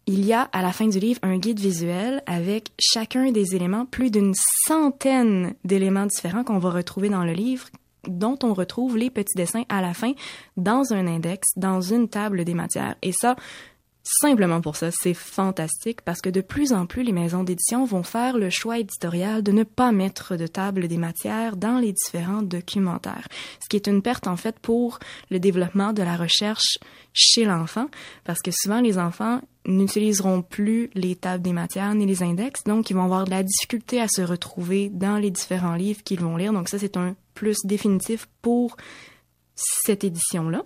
Il y a à la fin du livre un guide visuel avec chacun des éléments, plus d'une centaine d'éléments différents qu'on va retrouver dans le livre, dont on retrouve les petits dessins à la fin dans un index, dans une table des matières. Et ça, simplement pour ça, c'est fantastique parce que de plus en plus, les maisons d'édition vont faire le choix éditorial de ne pas mettre de table des matières dans les différents documentaires. Ce qui est une perte, en fait, pour le développement de la recherche chez l'enfant parce que souvent, les enfants n'utiliseront plus les tables des matières ni les index, donc ils vont avoir de la difficulté à se retrouver dans les différents livres qu'ils vont lire. Donc ça, c'est un plus définitif pour cette édition-là.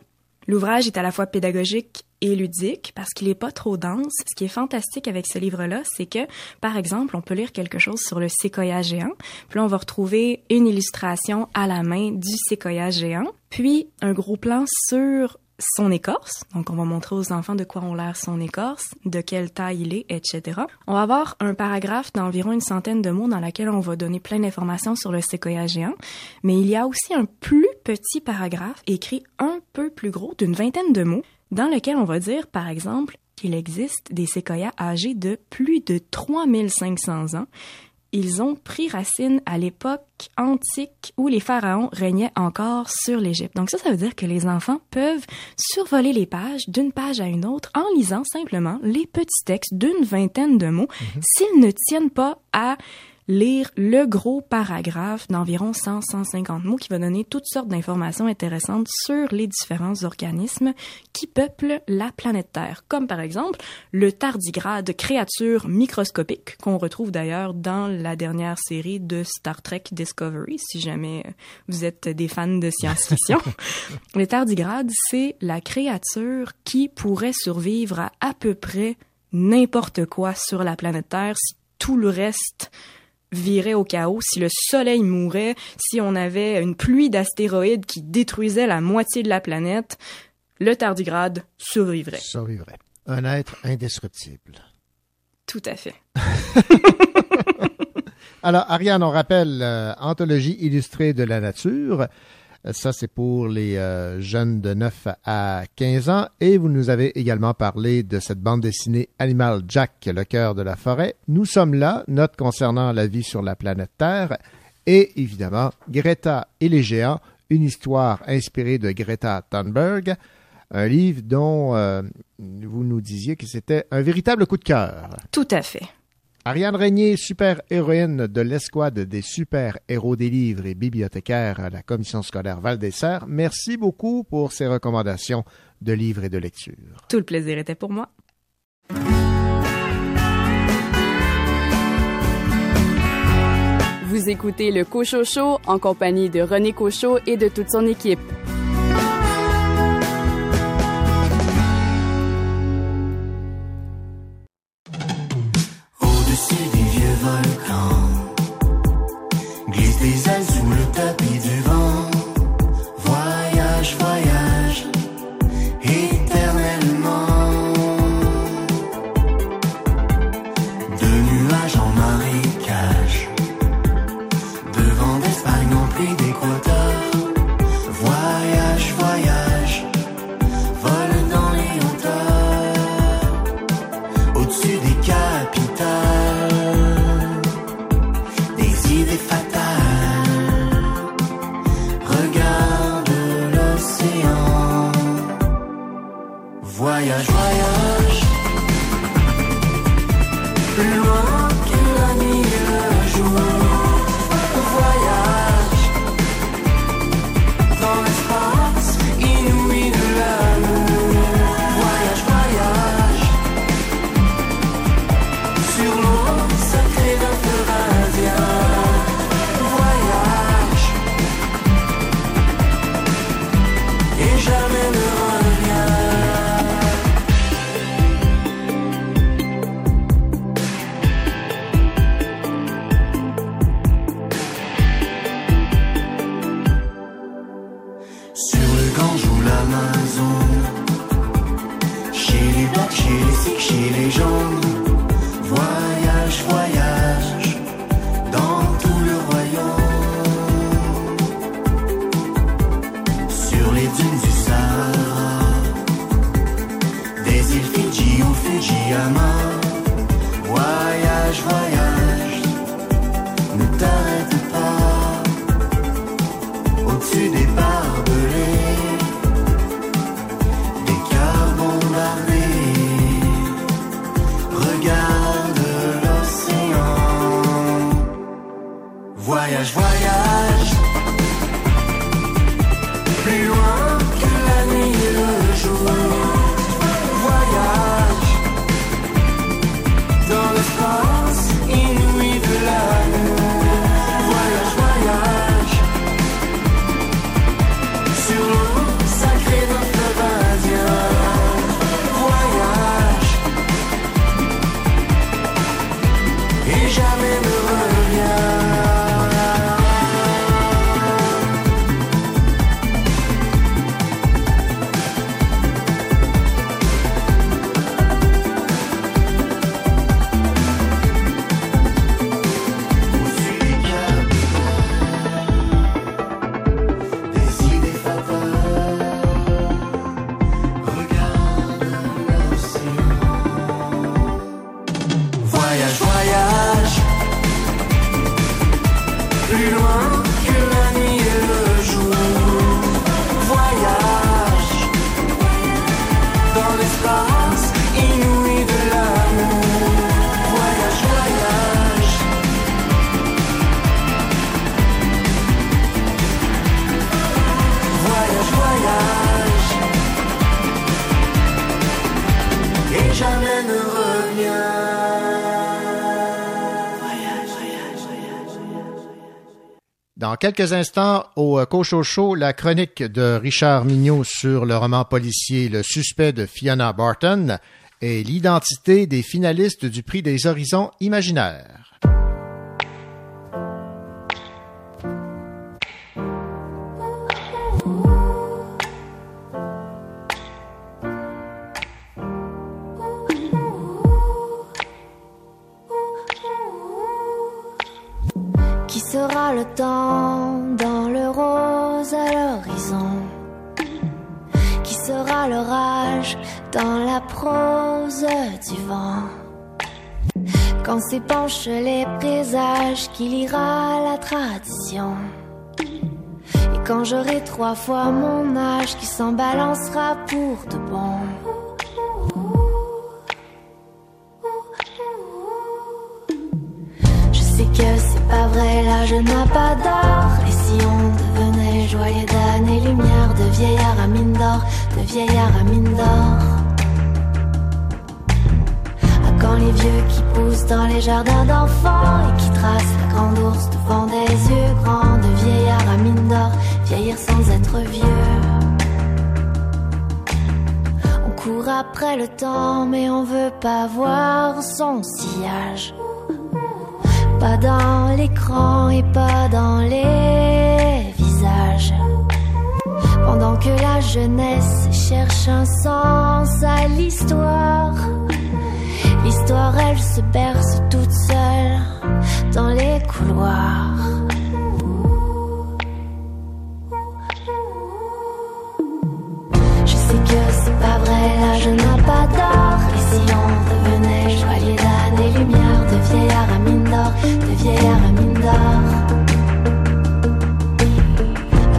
L'ouvrage est à la fois pédagogique et ludique parce qu'il est pas trop dense. Ce qui est fantastique avec ce livre-là, c'est que, par exemple, on peut lire quelque chose sur le séquoia géant. Puis là, on va retrouver une illustration à la main du séquoia géant. Puis, un gros plan sur son écorce. Donc, on va montrer aux enfants de quoi on l'air son écorce, de quelle taille il est, etc. On va avoir un paragraphe d'environ une centaine de mots dans lequel on va donner plein d'informations sur le séquoia géant. Mais il y a aussi un plus petit paragraphe écrit un peu plus gros d'une vingtaine de mots dans lequel on va dire, par exemple, qu'il existe des séquoias âgés de plus de 3500 ans. Ils ont pris racine à l'époque antique où les pharaons régnaient encore sur l'Égypte. Donc ça, ça veut dire que les enfants peuvent survoler les pages d'une page à une autre en lisant simplement les petits textes d'une vingtaine de mots s'ils ne tiennent pas à lire le gros paragraphe d'environ 100-150 mots qui va donner toutes sortes d'informations intéressantes sur les différents organismes qui peuplent la planète Terre, comme par exemple le tardigrade, créature microscopique qu'on retrouve d'ailleurs dans la dernière série de Star Trek Discovery, si jamais vous êtes des fans de science-fiction. le tardigrade, c'est la créature qui pourrait survivre à à peu près n'importe quoi sur la planète Terre si tout le reste virait au chaos, si le soleil mourait, si on avait une pluie d'astéroïdes qui détruisait la moitié de la planète, le tardigrade survivrait. Survivrait. Un être indestructible. Tout à fait. Alors, Ariane, on rappelle euh, Anthologie illustrée de la nature. Ça, c'est pour les euh, jeunes de 9 à 15 ans. Et vous nous avez également parlé de cette bande dessinée Animal Jack, le cœur de la forêt. Nous sommes là, note concernant la vie sur la planète Terre. Et évidemment, Greta et les géants, une histoire inspirée de Greta Thunberg. Un livre dont euh, vous nous disiez que c'était un véritable coup de cœur. Tout à fait. Ariane Régnier, super-héroïne de l'escouade des super-héros des livres et bibliothécaire à la commission scolaire Val des Serres, merci beaucoup pour ces recommandations de livres et de lecture. Tout le plaisir était pour moi. Vous écoutez le Cochot Show en compagnie de René Cochot et de toute son équipe. Les jambes. Voyage, voyage quelques instants, au Cochocho, la chronique de Richard Mignot sur le roman policier Le suspect de Fiona Barton et l'identité des finalistes du prix des horizons imaginaires. Trois fois mon âge qui s'en balancera pour de bon Je sais que c'est pas vrai, l'âge n'a pas d'or. Et si on devenait joyeux d'années lumière, de vieillard à mine d'or, de vieillard à mine d'or. À quand les vieux qui poussent dans les jardins d'enfants et qui tracent la grande ours devant des yeux grands, de vieillard à mine d'or, vieillir sans être vieux. On court après le temps, mais on veut pas voir son sillage. Pas dans l'écran et pas dans les visages. Pendant que la jeunesse cherche un sens à l'histoire. L'histoire, elle se berce toute seule dans les couloirs. On devenait joyeux d'années lumière, de vieillard à mine d'or, de vieillard à mine d'or.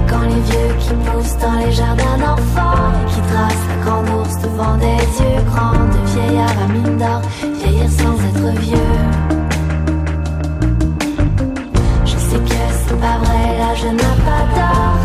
Quand les vieux qui poussent dans les jardins d'enfants et qui tracent la grande ours devant des yeux grands, de vieillard à mine d'or, vieillir sans être vieux. Je sais que c'est pas vrai, l'âge n'a pas d'or.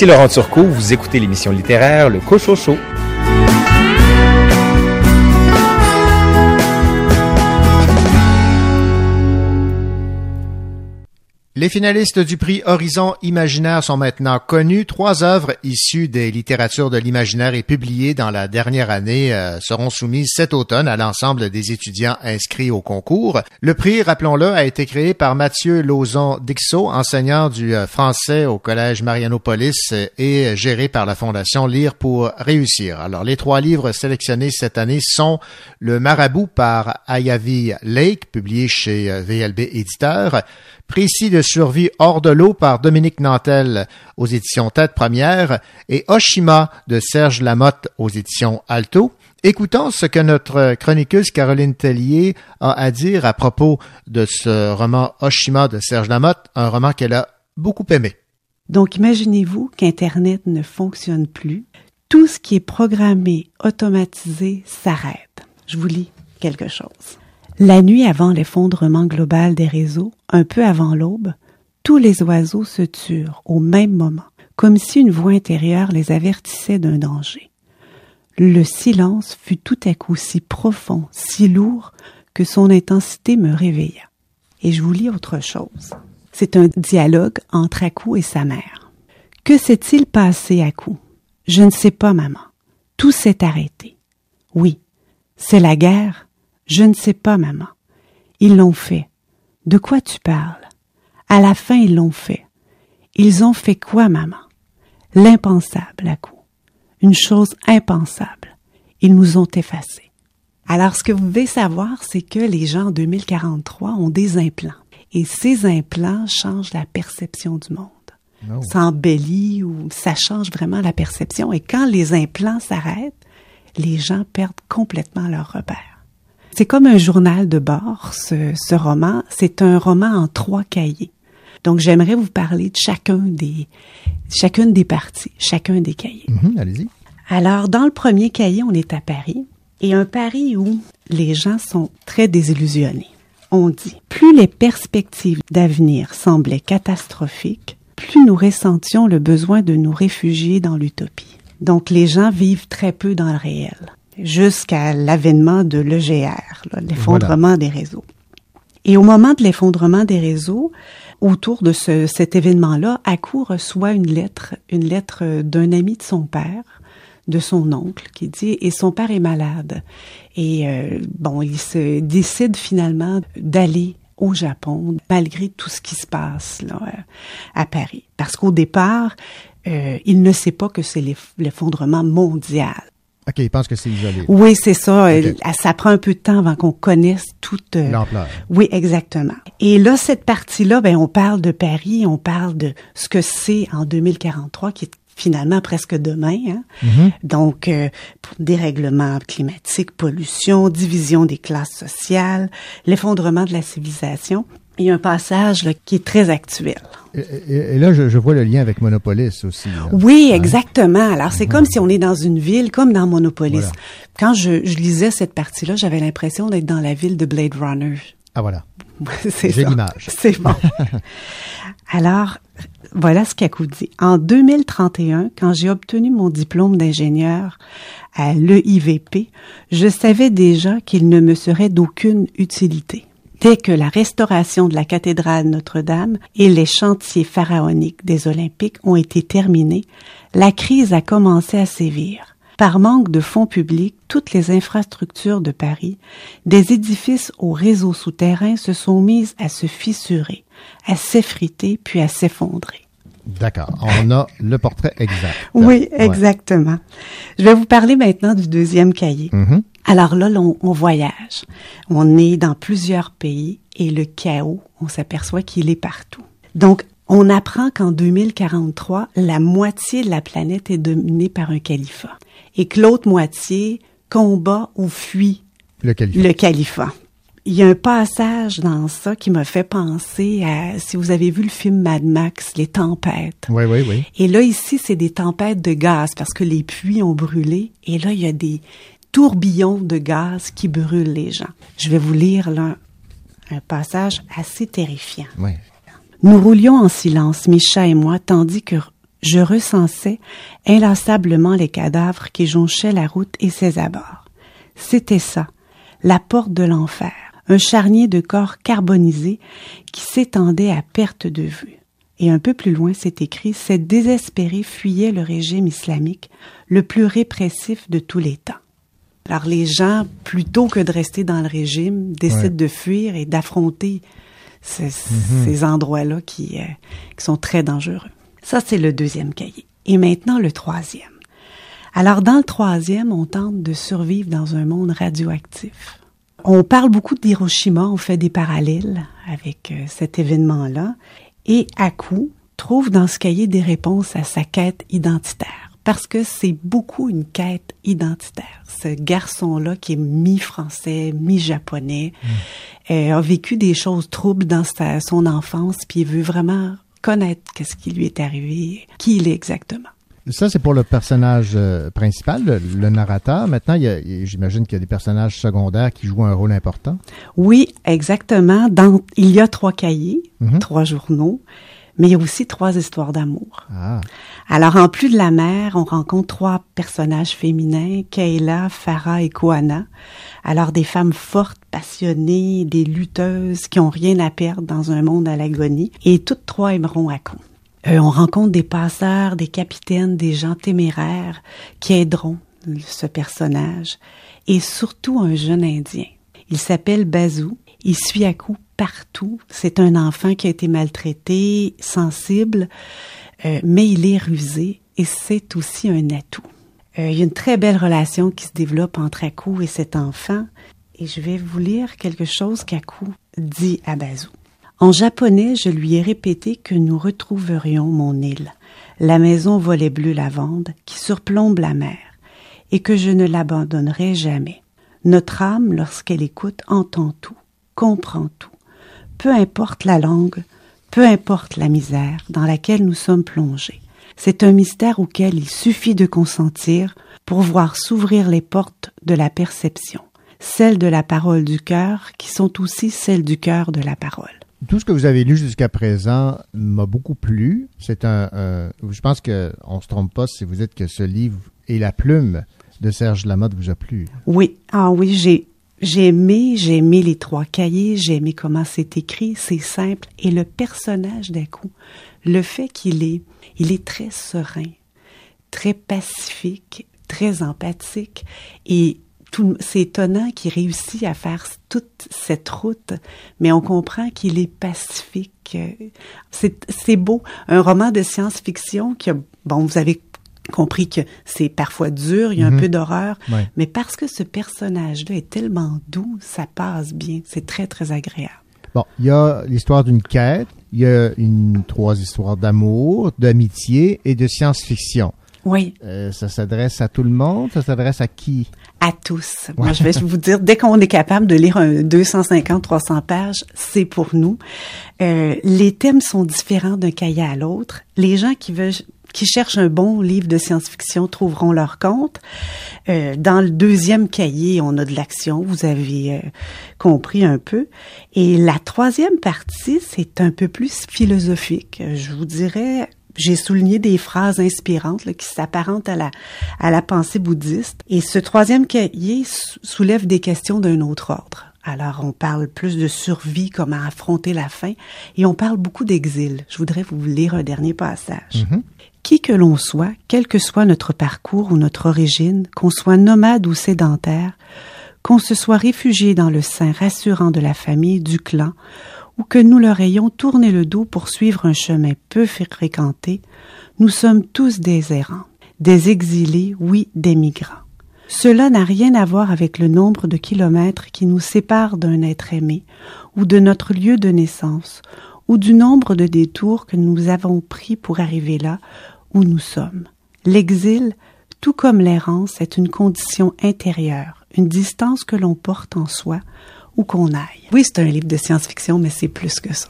Ici Laurent Turcot, vous écoutez l'émission littéraire Le Cochocho. Les finalistes du prix Horizon Imaginaire sont maintenant connus. Trois œuvres issues des littératures de l'imaginaire et publiées dans la dernière année euh, seront soumises cet automne à l'ensemble des étudiants inscrits au concours. Le prix, rappelons-le, a été créé par Mathieu Lauzon-Dixot, enseignant du euh, français au Collège Marianopolis euh, et géré par la Fondation Lire pour réussir. Alors, les trois livres sélectionnés cette année sont Le Marabout par Ayavi Lake, publié chez VLB Éditeur, Précis de survie hors de l'eau par Dominique Nantel aux éditions Tête Première et Oshima de Serge Lamotte aux éditions Alto. Écoutons ce que notre chroniqueuse Caroline Tellier a à dire à propos de ce roman Oshima de Serge Lamotte, un roman qu'elle a beaucoup aimé. Donc imaginez-vous qu'Internet ne fonctionne plus. Tout ce qui est programmé, automatisé, s'arrête. Je vous lis quelque chose. La nuit avant l'effondrement global des réseaux, un peu avant l'aube, tous les oiseaux se turent au même moment, comme si une voix intérieure les avertissait d'un danger. Le silence fut tout à coup si profond, si lourd, que son intensité me réveilla. Et je vous lis autre chose. C'est un dialogue entre Akou et sa mère. Que s'est-il passé, Akou Je ne sais pas, maman. Tout s'est arrêté. Oui, c'est la guerre, je ne sais pas, maman. Ils l'ont fait. De quoi tu parles? À la fin, ils l'ont fait. Ils ont fait quoi, maman? L'impensable, à coup. Une chose impensable. Ils nous ont effacés. Alors, ce que vous devez savoir, c'est que les gens en 2043 ont des implants. Et ces implants changent la perception du monde. Oh. Ça embellit ou ça change vraiment la perception. Et quand les implants s'arrêtent, les gens perdent complètement leur repère. C'est comme un journal de bord, ce, ce roman. C'est un roman en trois cahiers. Donc, j'aimerais vous parler de chacun des, chacune des parties, chacun des cahiers. Mhm, Allez-y. Alors, dans le premier cahier, on est à Paris, et un Paris où les gens sont très désillusionnés. On dit, plus les perspectives d'avenir semblaient catastrophiques, plus nous ressentions le besoin de nous réfugier dans l'utopie. Donc, les gens vivent très peu dans le réel jusqu'à l'avènement de l'EGR, l'effondrement des réseaux. Et au moment de l'effondrement des réseaux, autour de ce, cet événement-là, Akou reçoit une lettre, une lettre d'un ami de son père, de son oncle, qui dit et son père est malade. Et euh, bon, il se décide finalement d'aller au Japon malgré tout ce qui se passe là à Paris, parce qu'au départ, euh, il ne sait pas que c'est l'effondrement mondial. OK, il pense que c'est isolé. Oui, c'est ça. Okay. Ça prend un peu de temps avant qu'on connaisse toute euh, l'ampleur. Oui, exactement. Et là, cette partie-là, ben, on parle de Paris, on parle de ce que c'est en 2043, qui est finalement presque demain. Hein? Mhm. Mm-hmm. Donc, euh, dérèglement climatique, pollution, division des classes sociales, l'effondrement de la civilisation. Il y a un passage là, qui est très actuel. Et, et, et là, je, je, vois le lien avec Monopolis aussi. Là. Oui, exactement. Alors, c'est mmh. comme si on est dans une ville, comme dans Monopolis. Voilà. Quand je, je, lisais cette partie-là, j'avais l'impression d'être dans la ville de Blade Runner. Ah, voilà. J'ai l'image. C'est bon. Alors, voilà ce qu'Akou dit. En 2031, quand j'ai obtenu mon diplôme d'ingénieur à l'EIVP, je savais déjà qu'il ne me serait d'aucune utilité. Dès que la restauration de la cathédrale Notre-Dame et les chantiers pharaoniques des Olympiques ont été terminés, la crise a commencé à sévir. Par manque de fonds publics, toutes les infrastructures de Paris, des édifices au réseau souterrain se sont mises à se fissurer, à s'effriter puis à s'effondrer. D'accord. On a le portrait exact. Oui, exactement. Ouais. Je vais vous parler maintenant du deuxième cahier. Mm -hmm. Alors là, on, on, voyage. On est dans plusieurs pays et le chaos, on s'aperçoit qu'il est partout. Donc, on apprend qu'en 2043, la moitié de la planète est dominée par un califat et que l'autre moitié combat ou fuit le califat. Le califat. Il y a un passage dans ça qui m'a fait penser à, si vous avez vu le film Mad Max, les tempêtes. Oui, oui, oui. Et là, ici, c'est des tempêtes de gaz parce que les puits ont brûlé. Et là, il y a des tourbillons de gaz qui brûlent les gens. Je vais vous lire là un passage assez terrifiant. Oui. Nous roulions en silence, Micha et moi, tandis que je recensais inlassablement les cadavres qui jonchaient la route et ses abords. C'était ça, la porte de l'enfer, un charnier de corps carbonisés qui s'étendait à perte de vue. Et un peu plus loin, c'est écrit, ces désespérés fuyaient le régime islamique, le plus répressif de tous les temps. Alors les gens, plutôt que de rester dans le régime, décident Ouais. de fuir et d'affronter ces, Mhm. ces endroits-là qui, euh, qui sont très dangereux. Ça, c'est le deuxième cahier. Et maintenant, le troisième. Alors, dans le troisième, on tente de survivre dans un monde radioactif. On parle beaucoup d'Hiroshima, on fait des parallèles avec euh, cet événement-là. Et Aku trouve dans ce cahier des réponses à sa quête identitaire. Parce que c'est beaucoup une quête identitaire. Ce garçon-là qui est mi-français, mi-japonais, euh, a vécu des choses troubles dans sa- son enfance, puis il veut vraiment connaître qu'est-ce qui lui est arrivé, qui il est exactement. Ça, c'est pour le personnage euh, principal, le, le narrateur. Maintenant, j'imagine qu'il y a des personnages secondaires qui jouent un rôle important. Oui, exactement. Dans, il y a trois cahiers, Mhm. trois journaux, mais il y a aussi trois histoires d'amour. Ah. Alors, en plus de la mère, on rencontre trois personnages féminins, Kayla, Farah et Koana. Alors, des femmes fortes, passionnées, des lutteuses qui ont rien à perdre dans un monde à l'agonie. Et toutes trois aimeront Aku. Euh, on rencontre des passeurs, des capitaines, des gens téméraires qui aideront ce personnage. Et surtout un jeune Indien. Il s'appelle Bazou. Il suit à coup partout. C'est un enfant qui a été maltraité, sensible, euh, mais il est rusé et c'est aussi un atout. Euh, il y a une très belle relation qui se développe entre Aku et cet enfant. Et je vais vous lire quelque chose qu'Aku dit à Bazou. En japonais, je lui ai répété que nous retrouverions mon île, la maison volet bleu lavande qui surplombe la mer, et que je ne l'abandonnerai jamais. Notre âme, lorsqu'elle écoute, entend tout, comprend tout. Peu importe la langue, peu importe la misère dans laquelle nous sommes plongés. C'est un mystère auquel il suffit de consentir pour voir s'ouvrir les portes de la perception, celles de la parole du cœur qui sont aussi celles du cœur de la parole. Tout ce que vous avez lu jusqu'à présent m'a beaucoup plu. C'est un, un- je pense que on se trompe pas si vous dites que ce livre et la plume de Serge Lamotte vous a plu. Oui, ah oui, j'ai j'ai aimé, j'ai aimé les trois cahiers, j'ai aimé comment c'est écrit, c'est simple. Et le personnage d'un coup, le fait qu'il est il est très serein, très pacifique, très empathique. Et c'est étonnant qu'il réussit à faire toute cette route, mais on comprend qu'il est pacifique. C'est c'est beau, un roman de science-fiction qui a bon, vous avez compris que c'est parfois dur, il y a un Mhm. peu d'horreur, Ouais. mais parce que ce personnage-là est tellement doux, ça passe bien, c'est très très agréable. Bon, il y a l'histoire d'une quête, il y a une trois histoires d'amour, d'amitié et de science-fiction. Oui. Euh, ça s'adresse à tout le monde, ça s'adresse à qui? À tous. Moi, je vais vous dire, dès qu'on est capable de lire un 250-300 pages, c'est pour nous. Euh, les thèmes sont différents d'un cahier à l'autre. Les gens qui veulent qui cherchent un bon livre de science-fiction trouveront leur compte. Euh, dans le deuxième cahier, on a de l'action, vous avez euh, compris un peu. Et la troisième partie, c'est un peu plus philosophique. Je vous dirais, j'ai souligné des phrases inspirantes là, qui s'apparentent à la, à la pensée bouddhiste. Et ce troisième cahier sou- soulève des questions d'un autre ordre. Alors, on parle plus de survie, comment affronter la faim, et on parle beaucoup d'exil. Je voudrais vous lire un dernier passage. Qui que l'on soit, quel que soit notre parcours ou notre origine, qu'on soit nomade ou sédentaire, qu'on se soit réfugié dans le sein rassurant de la famille, du clan, ou que nous leur ayons tourné le dos pour suivre un chemin peu fréquenté, nous sommes tous des errants, des exilés, oui, des migrants. Cela n'a rien à voir avec le nombre de kilomètres qui nous séparent d'un être aimé, ou de notre lieu de naissance, ou du nombre de détours que nous avons pris pour arriver là où nous sommes. L'exil, tout comme l'errance, est une condition intérieure, une distance que l'on porte en soi, où qu'on aille. Oui, c'est un livre de science-fiction, mais c'est plus que ça.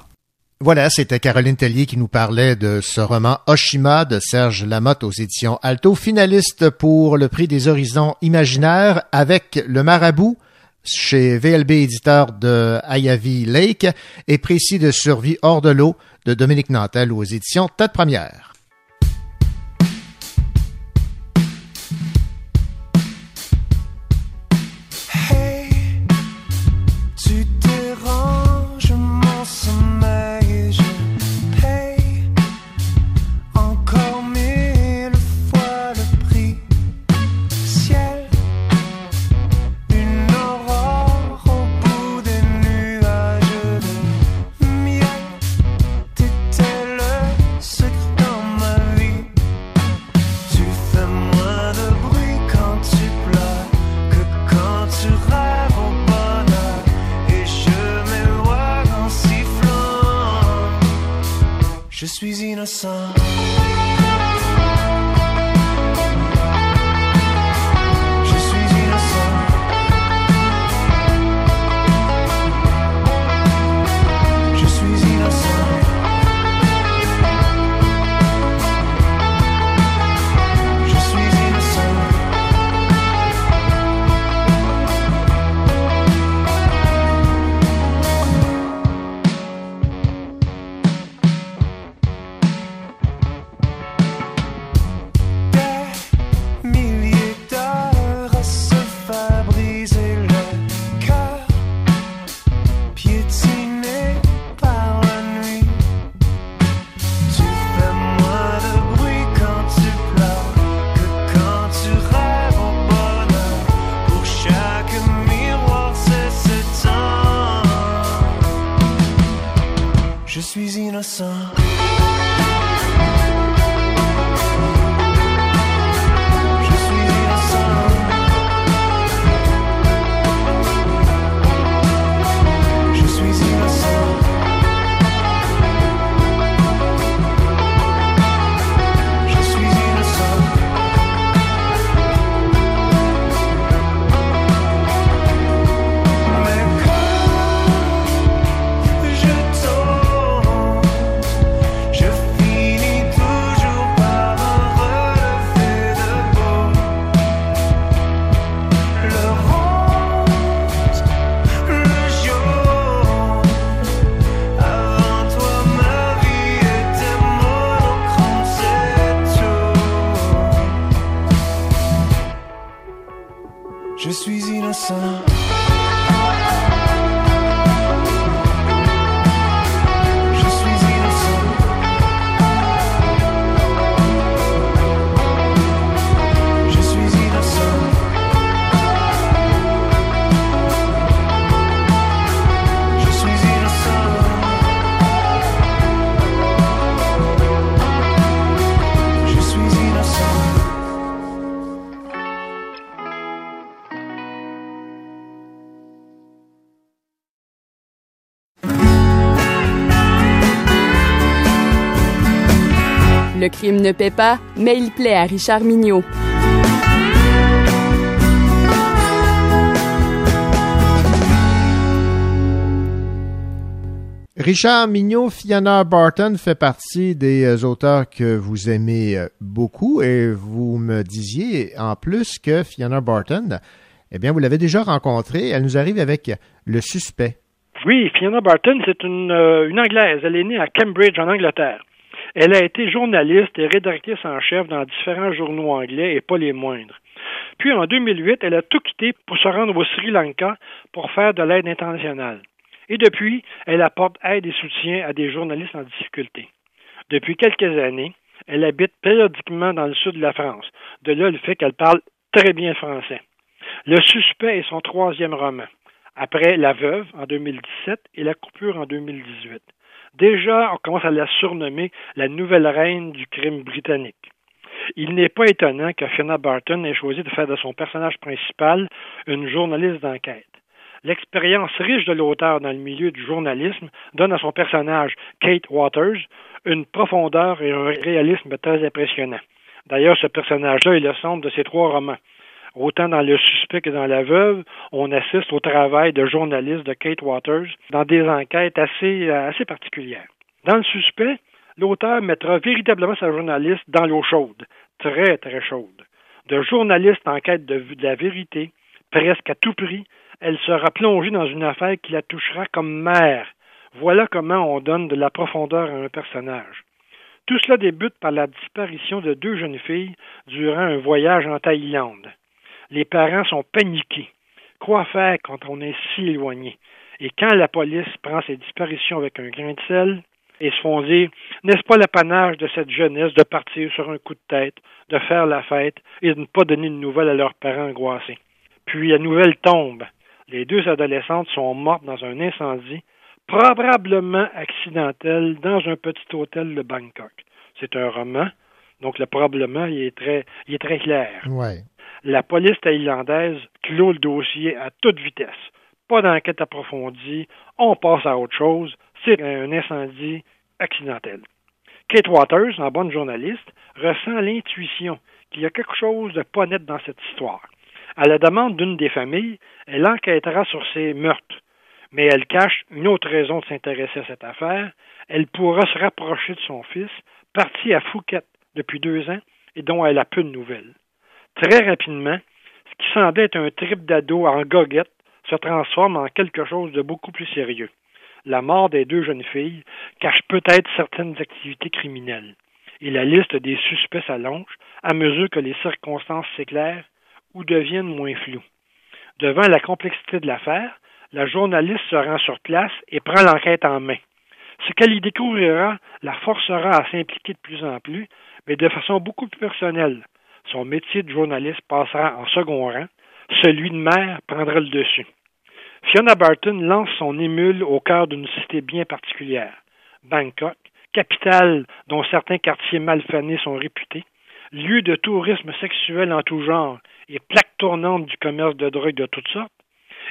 Voilà, c'était Caroline Tellier qui nous parlait de ce roman Oshima de Serge Lamotte aux éditions Alto, finaliste pour le prix des horizons imaginaires avec Le Marabout chez VLB éditeur de Ayavi Lake et Précis de survie hors de l'eau de Dominique Nantel aux éditions Tête Première. Suis suis innocent. Ne paie pas, mais il plaît à Richard Mignot. Richard Mignot, Fiona Barton fait partie des euh, auteurs que vous aimez euh, beaucoup et vous me disiez en plus que Fiona Barton, eh bien, vous l'avez déjà rencontrée. Elle nous arrive avec Le Suspect. Oui, Fiona Barton, c'est une, euh, une Anglaise. Elle est née à Cambridge, en Angleterre. Elle a été journaliste et rédactrice en chef dans différents journaux anglais et pas les moindres. Puis en 2008, elle a tout quitté pour se rendre au Sri Lanka pour faire de l'aide internationale. Et depuis, elle apporte aide et soutien à des journalistes en difficulté. Depuis quelques années, elle habite périodiquement dans le sud de la France. De là le fait qu'elle parle très bien français. Le suspect est son troisième roman, après La Veuve en 2017 et La Coupure en 2018. Déjà, on commence à la surnommer la nouvelle reine du crime britannique. Il n'est pas étonnant que Fiona Barton ait choisi de faire de son personnage principal une journaliste d'enquête. L'expérience riche de l'auteur dans le milieu du journalisme donne à son personnage, Kate Waters, une profondeur et un réalisme très impressionnants. D'ailleurs, ce personnage-là est le centre de ses trois romans. Autant dans Le Suspect que dans La Veuve, on assiste au travail de journaliste de Kate Waters dans des enquêtes assez, assez particulières. Dans Le Suspect, l'auteur mettra véritablement sa journaliste dans l'eau chaude, très très chaude. De journaliste en quête de, de la vérité, presque à tout prix, elle sera plongée dans une affaire qui la touchera comme mère. Voilà comment on donne de la profondeur à un personnage. Tout cela débute par la disparition de deux jeunes filles durant un voyage en Thaïlande. Les parents sont paniqués. Quoi faire quand on est si éloigné? Et quand la police prend ces disparitions avec un grain de sel, et se font dire, n'est-ce pas l'apanage de cette jeunesse de partir sur un coup de tête, de faire la fête et de ne pas donner de nouvelles à leurs parents angoissés? Puis la nouvelle tombe. Les deux adolescentes sont mortes dans un incendie, probablement accidentel, dans un petit hôtel de Bangkok. C'est un roman, donc le probablement il est très, il est très clair. Ouais. La police thaïlandaise clôt le dossier à toute vitesse. Pas d'enquête approfondie, on passe à autre chose, c'est un incendie accidentel. Kate Waters, en bonne journaliste, ressent l'intuition qu'il y a quelque chose de pas net dans cette histoire. À la demande d'une des familles, elle enquêtera sur ces meurtres, mais elle cache une autre raison de s'intéresser à cette affaire. Elle pourra se rapprocher de son fils, parti à Phuket depuis deux ans et dont elle a peu de nouvelles. Très rapidement, ce qui semblait être un trip d'ado en goguette se transforme en quelque chose de beaucoup plus sérieux. La mort des deux jeunes filles cache peut-être certaines activités criminelles, et la liste des suspects s'allonge à mesure que les circonstances s'éclairent ou deviennent moins floues. Devant la complexité de l'affaire, la journaliste se rend sur place et prend l'enquête en main. Ce qu'elle y découvrira la forcera à s'impliquer de plus en plus, mais de façon beaucoup plus personnelle. Son métier de journaliste passera en second rang, celui de mère prendra le dessus. Fiona Barton lance son émule au cœur d'une cité bien particulière, Bangkok, capitale dont certains quartiers malfanés sont réputés, lieu de tourisme sexuel en tout genre et plaque tournante du commerce de drogue de toutes sortes,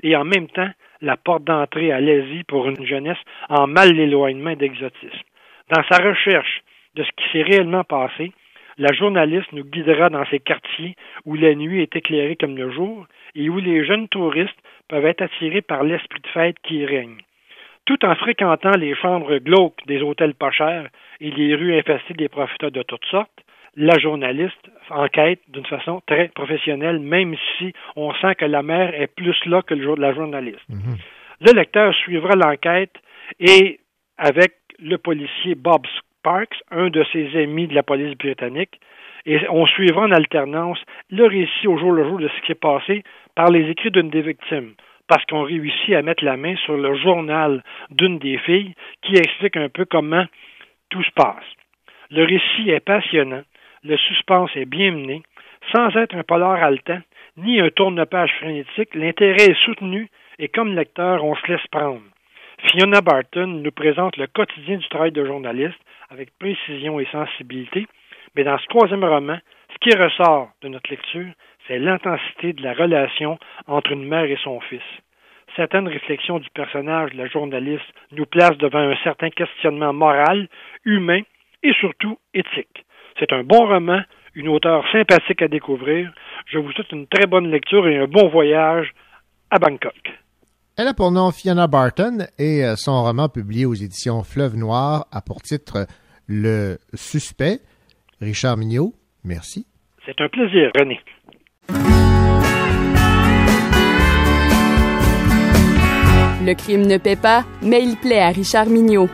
et en même temps la porte d'entrée à l'Asie pour une jeunesse en mal d'éloignement et d'exotisme. Dans sa recherche de ce qui s'est réellement passé, la journaliste nous guidera dans ces quartiers où la nuit est éclairée comme le jour et où les jeunes touristes peuvent être attirés par l'esprit de fête qui y règne. Tout en fréquentant les chambres glauques des hôtels pas chers et les rues infestées des profiteurs de toutes sortes, la journaliste enquête d'une façon très professionnelle, même si on sent que la mère est plus là que la journaliste. Le lecteur suivra l'enquête et avec le policier Bob Un de ses amis de la police britannique, et on suivra en alternance le récit au jour le jour de ce qui s'est passé par les écrits d'une des victimes, parce qu'on réussit à mettre la main sur le journal d'une des filles qui explique un peu comment tout se passe. Le récit est passionnant, le suspense est bien mené, sans être un polar haletant, ni un tourne-page frénétique, l'intérêt est soutenu et comme lecteur, on se laisse prendre. Fiona Barton nous présente le quotidien du travail de journaliste avec précision et sensibilité, mais dans ce troisième roman, ce qui ressort de notre lecture, c'est l'intensité de la relation entre une mère et son fils. Certaines réflexions du personnage de la journaliste nous placent devant un certain questionnement moral, humain et surtout éthique. C'est un bon roman, une auteure sympathique à découvrir. Je vous souhaite une très bonne lecture et un bon voyage à Bangkok. Elle a pour nom Fiona Barton et euh, son roman publié aux éditions Fleuve Noir a pour titre Le Suspect. Richard Mignot, merci. C'est un plaisir, René. Le crime ne paie pas, mais il plaît à Richard Mignot.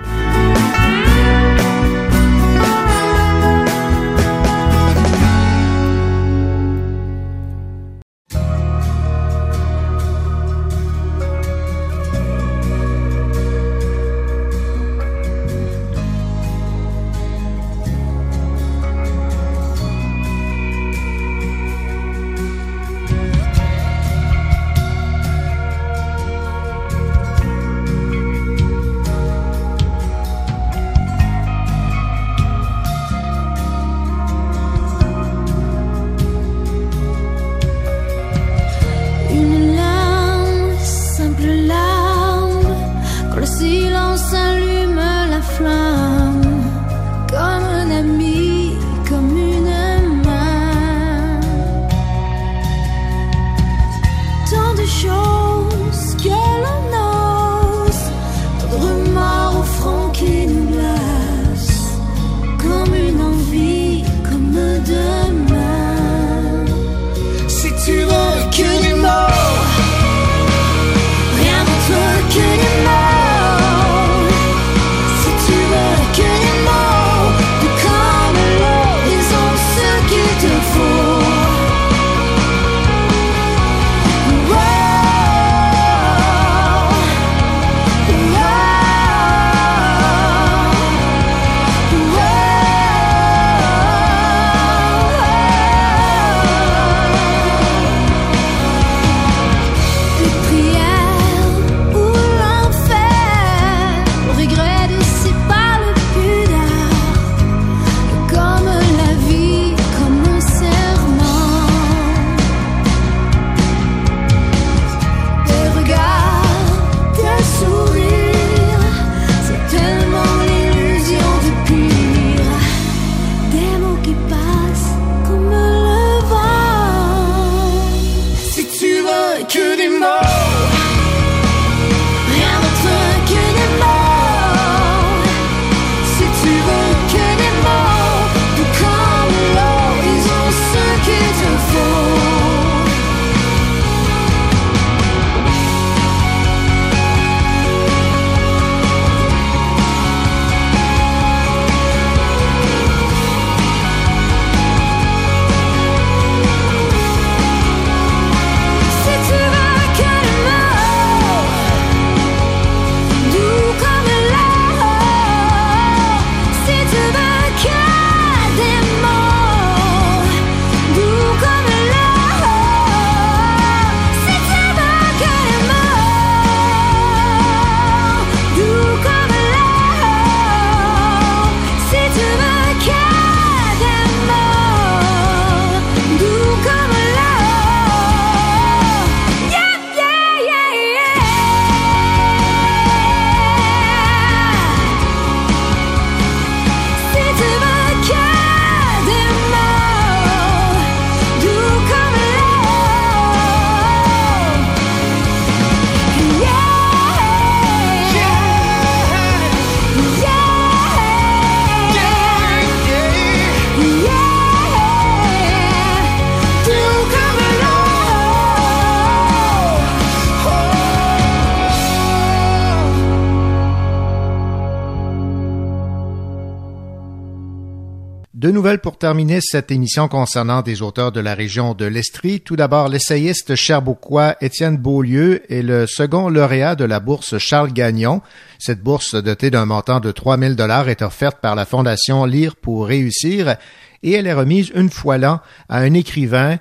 Deux nouvelles pour terminer cette émission concernant des auteurs de la région de l'Estrie. Tout d'abord, l'essayiste cherbourgois Étienne Beaulieu est le second lauréat de la bourse Charles Gagnon. Cette bourse, dotée d'un montant de 3000 dollars, est offerte par la Fondation Lire pour réussir et elle est remise une fois l'an à un écrivain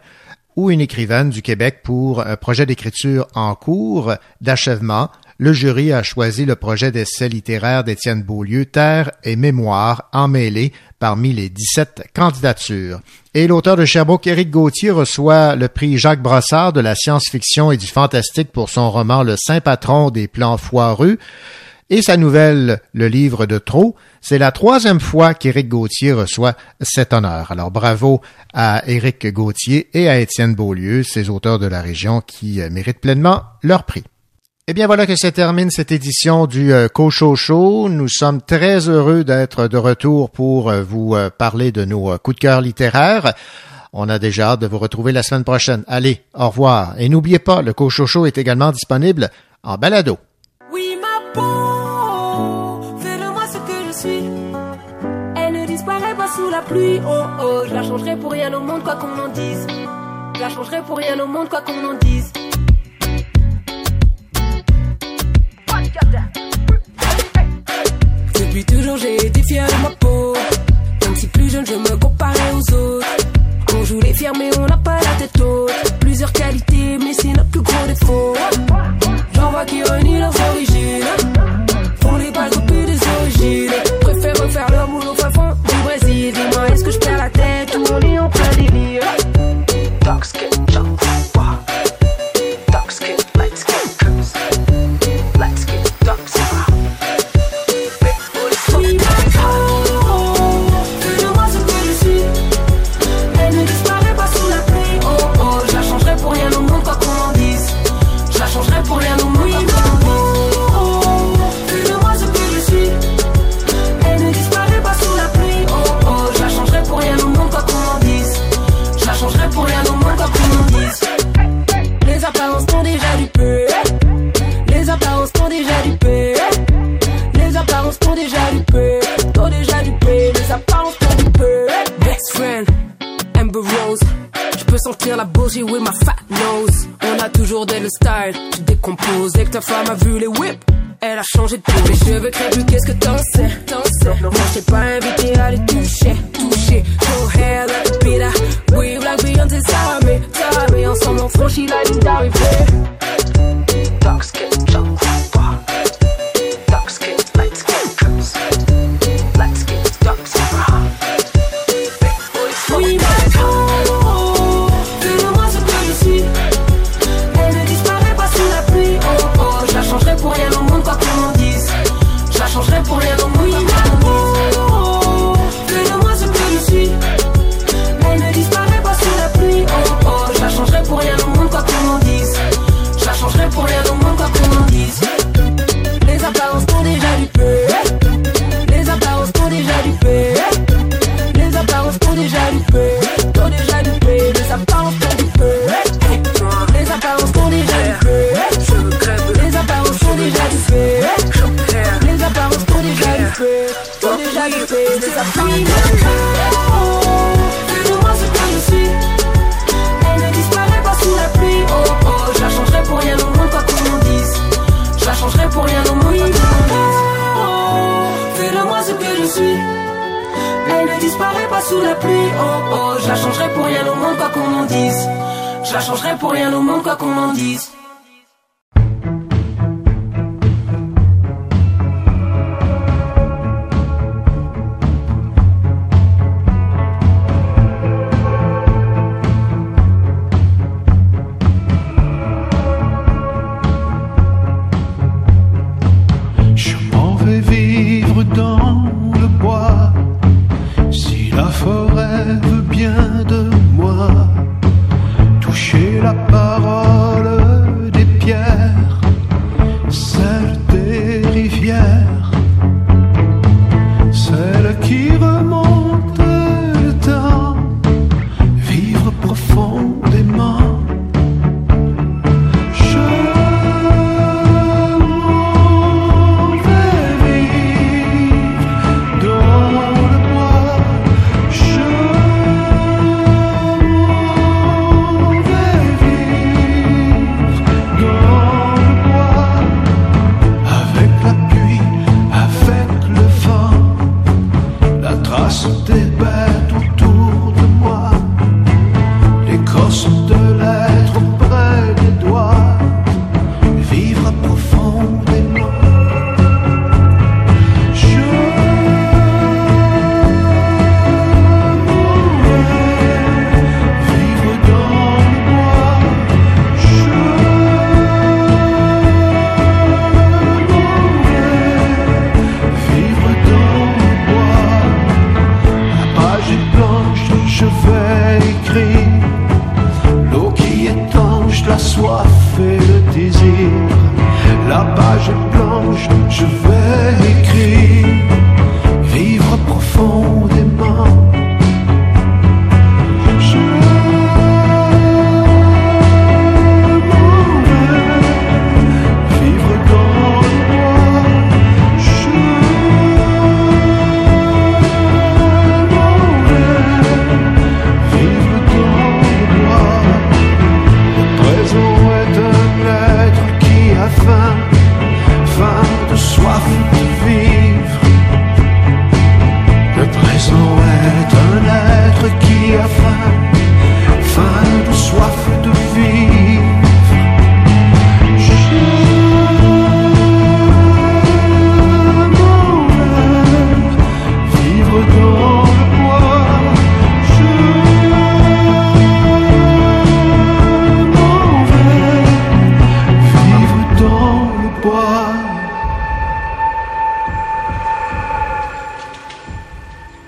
ou une écrivaine du Québec pour un projet d'écriture en cours d'achèvement le jury a choisi le projet d'essai littéraire d'Étienne Beaulieu, Terre et Mémoire, emmêlés parmi les 17 candidatures. Et l'auteur de Sherbrooke, Éric Gauthier, reçoit le prix Jacques Brossard de la science-fiction et du fantastique pour son roman Le Saint Patron des plans foireux et sa nouvelle Le livre de trop. C'est la troisième fois qu'Éric Gauthier reçoit cet honneur. Alors bravo à Éric Gauthier et à Étienne Beaulieu, ces auteurs de la région qui méritent pleinement leur prix. Eh bien voilà que se termine cette édition du euh, Cocho Show. Nous sommes très heureux d'être de retour pour euh, vous euh, parler de nos coups de cœur littéraires. On a déjà hâte de vous retrouver la semaine prochaine. Allez, au revoir. Et n'oubliez pas, le Cocho Show est également disponible en balado. Oui, ma peau, fais de moi ce que je suis. Elle ne disparaît pas sous la pluie. Oh oh, je la changerai pour rien au monde, quoi qu'on en dise. Je la changerai pour rien au monde, quoi qu'on en dise. Depuis toujours j'ai été fier de ma peau. Même si plus jeune je me comparais aux autres. On joue les fiers mais on n'a pas la tête haute. Plusieurs qualités mais c'est notre plus gros défaut. J'en vois qui renient leurs origines. Font les balles copies des origines. Préfèrent refaire leur boulot au fond du Brésil. Dis-moi est-ce que je perds la tête ou on est en plein délire? Dark skin, Rose. Je peux sentir la bougie with my fat nose. On a toujours des le style. Tu décomposes. Dès que ta femme a vu les whips. Elle a changé de peau, les cheveux crépus, qu'est-ce que t'en sais, t'en sais moi je pas invité à les toucher, toucher Your hair like a pita, we like Beyoncé, ça mais, ça mais Ensemble on franchit la ligne d'arrivée Dark quoi qu'on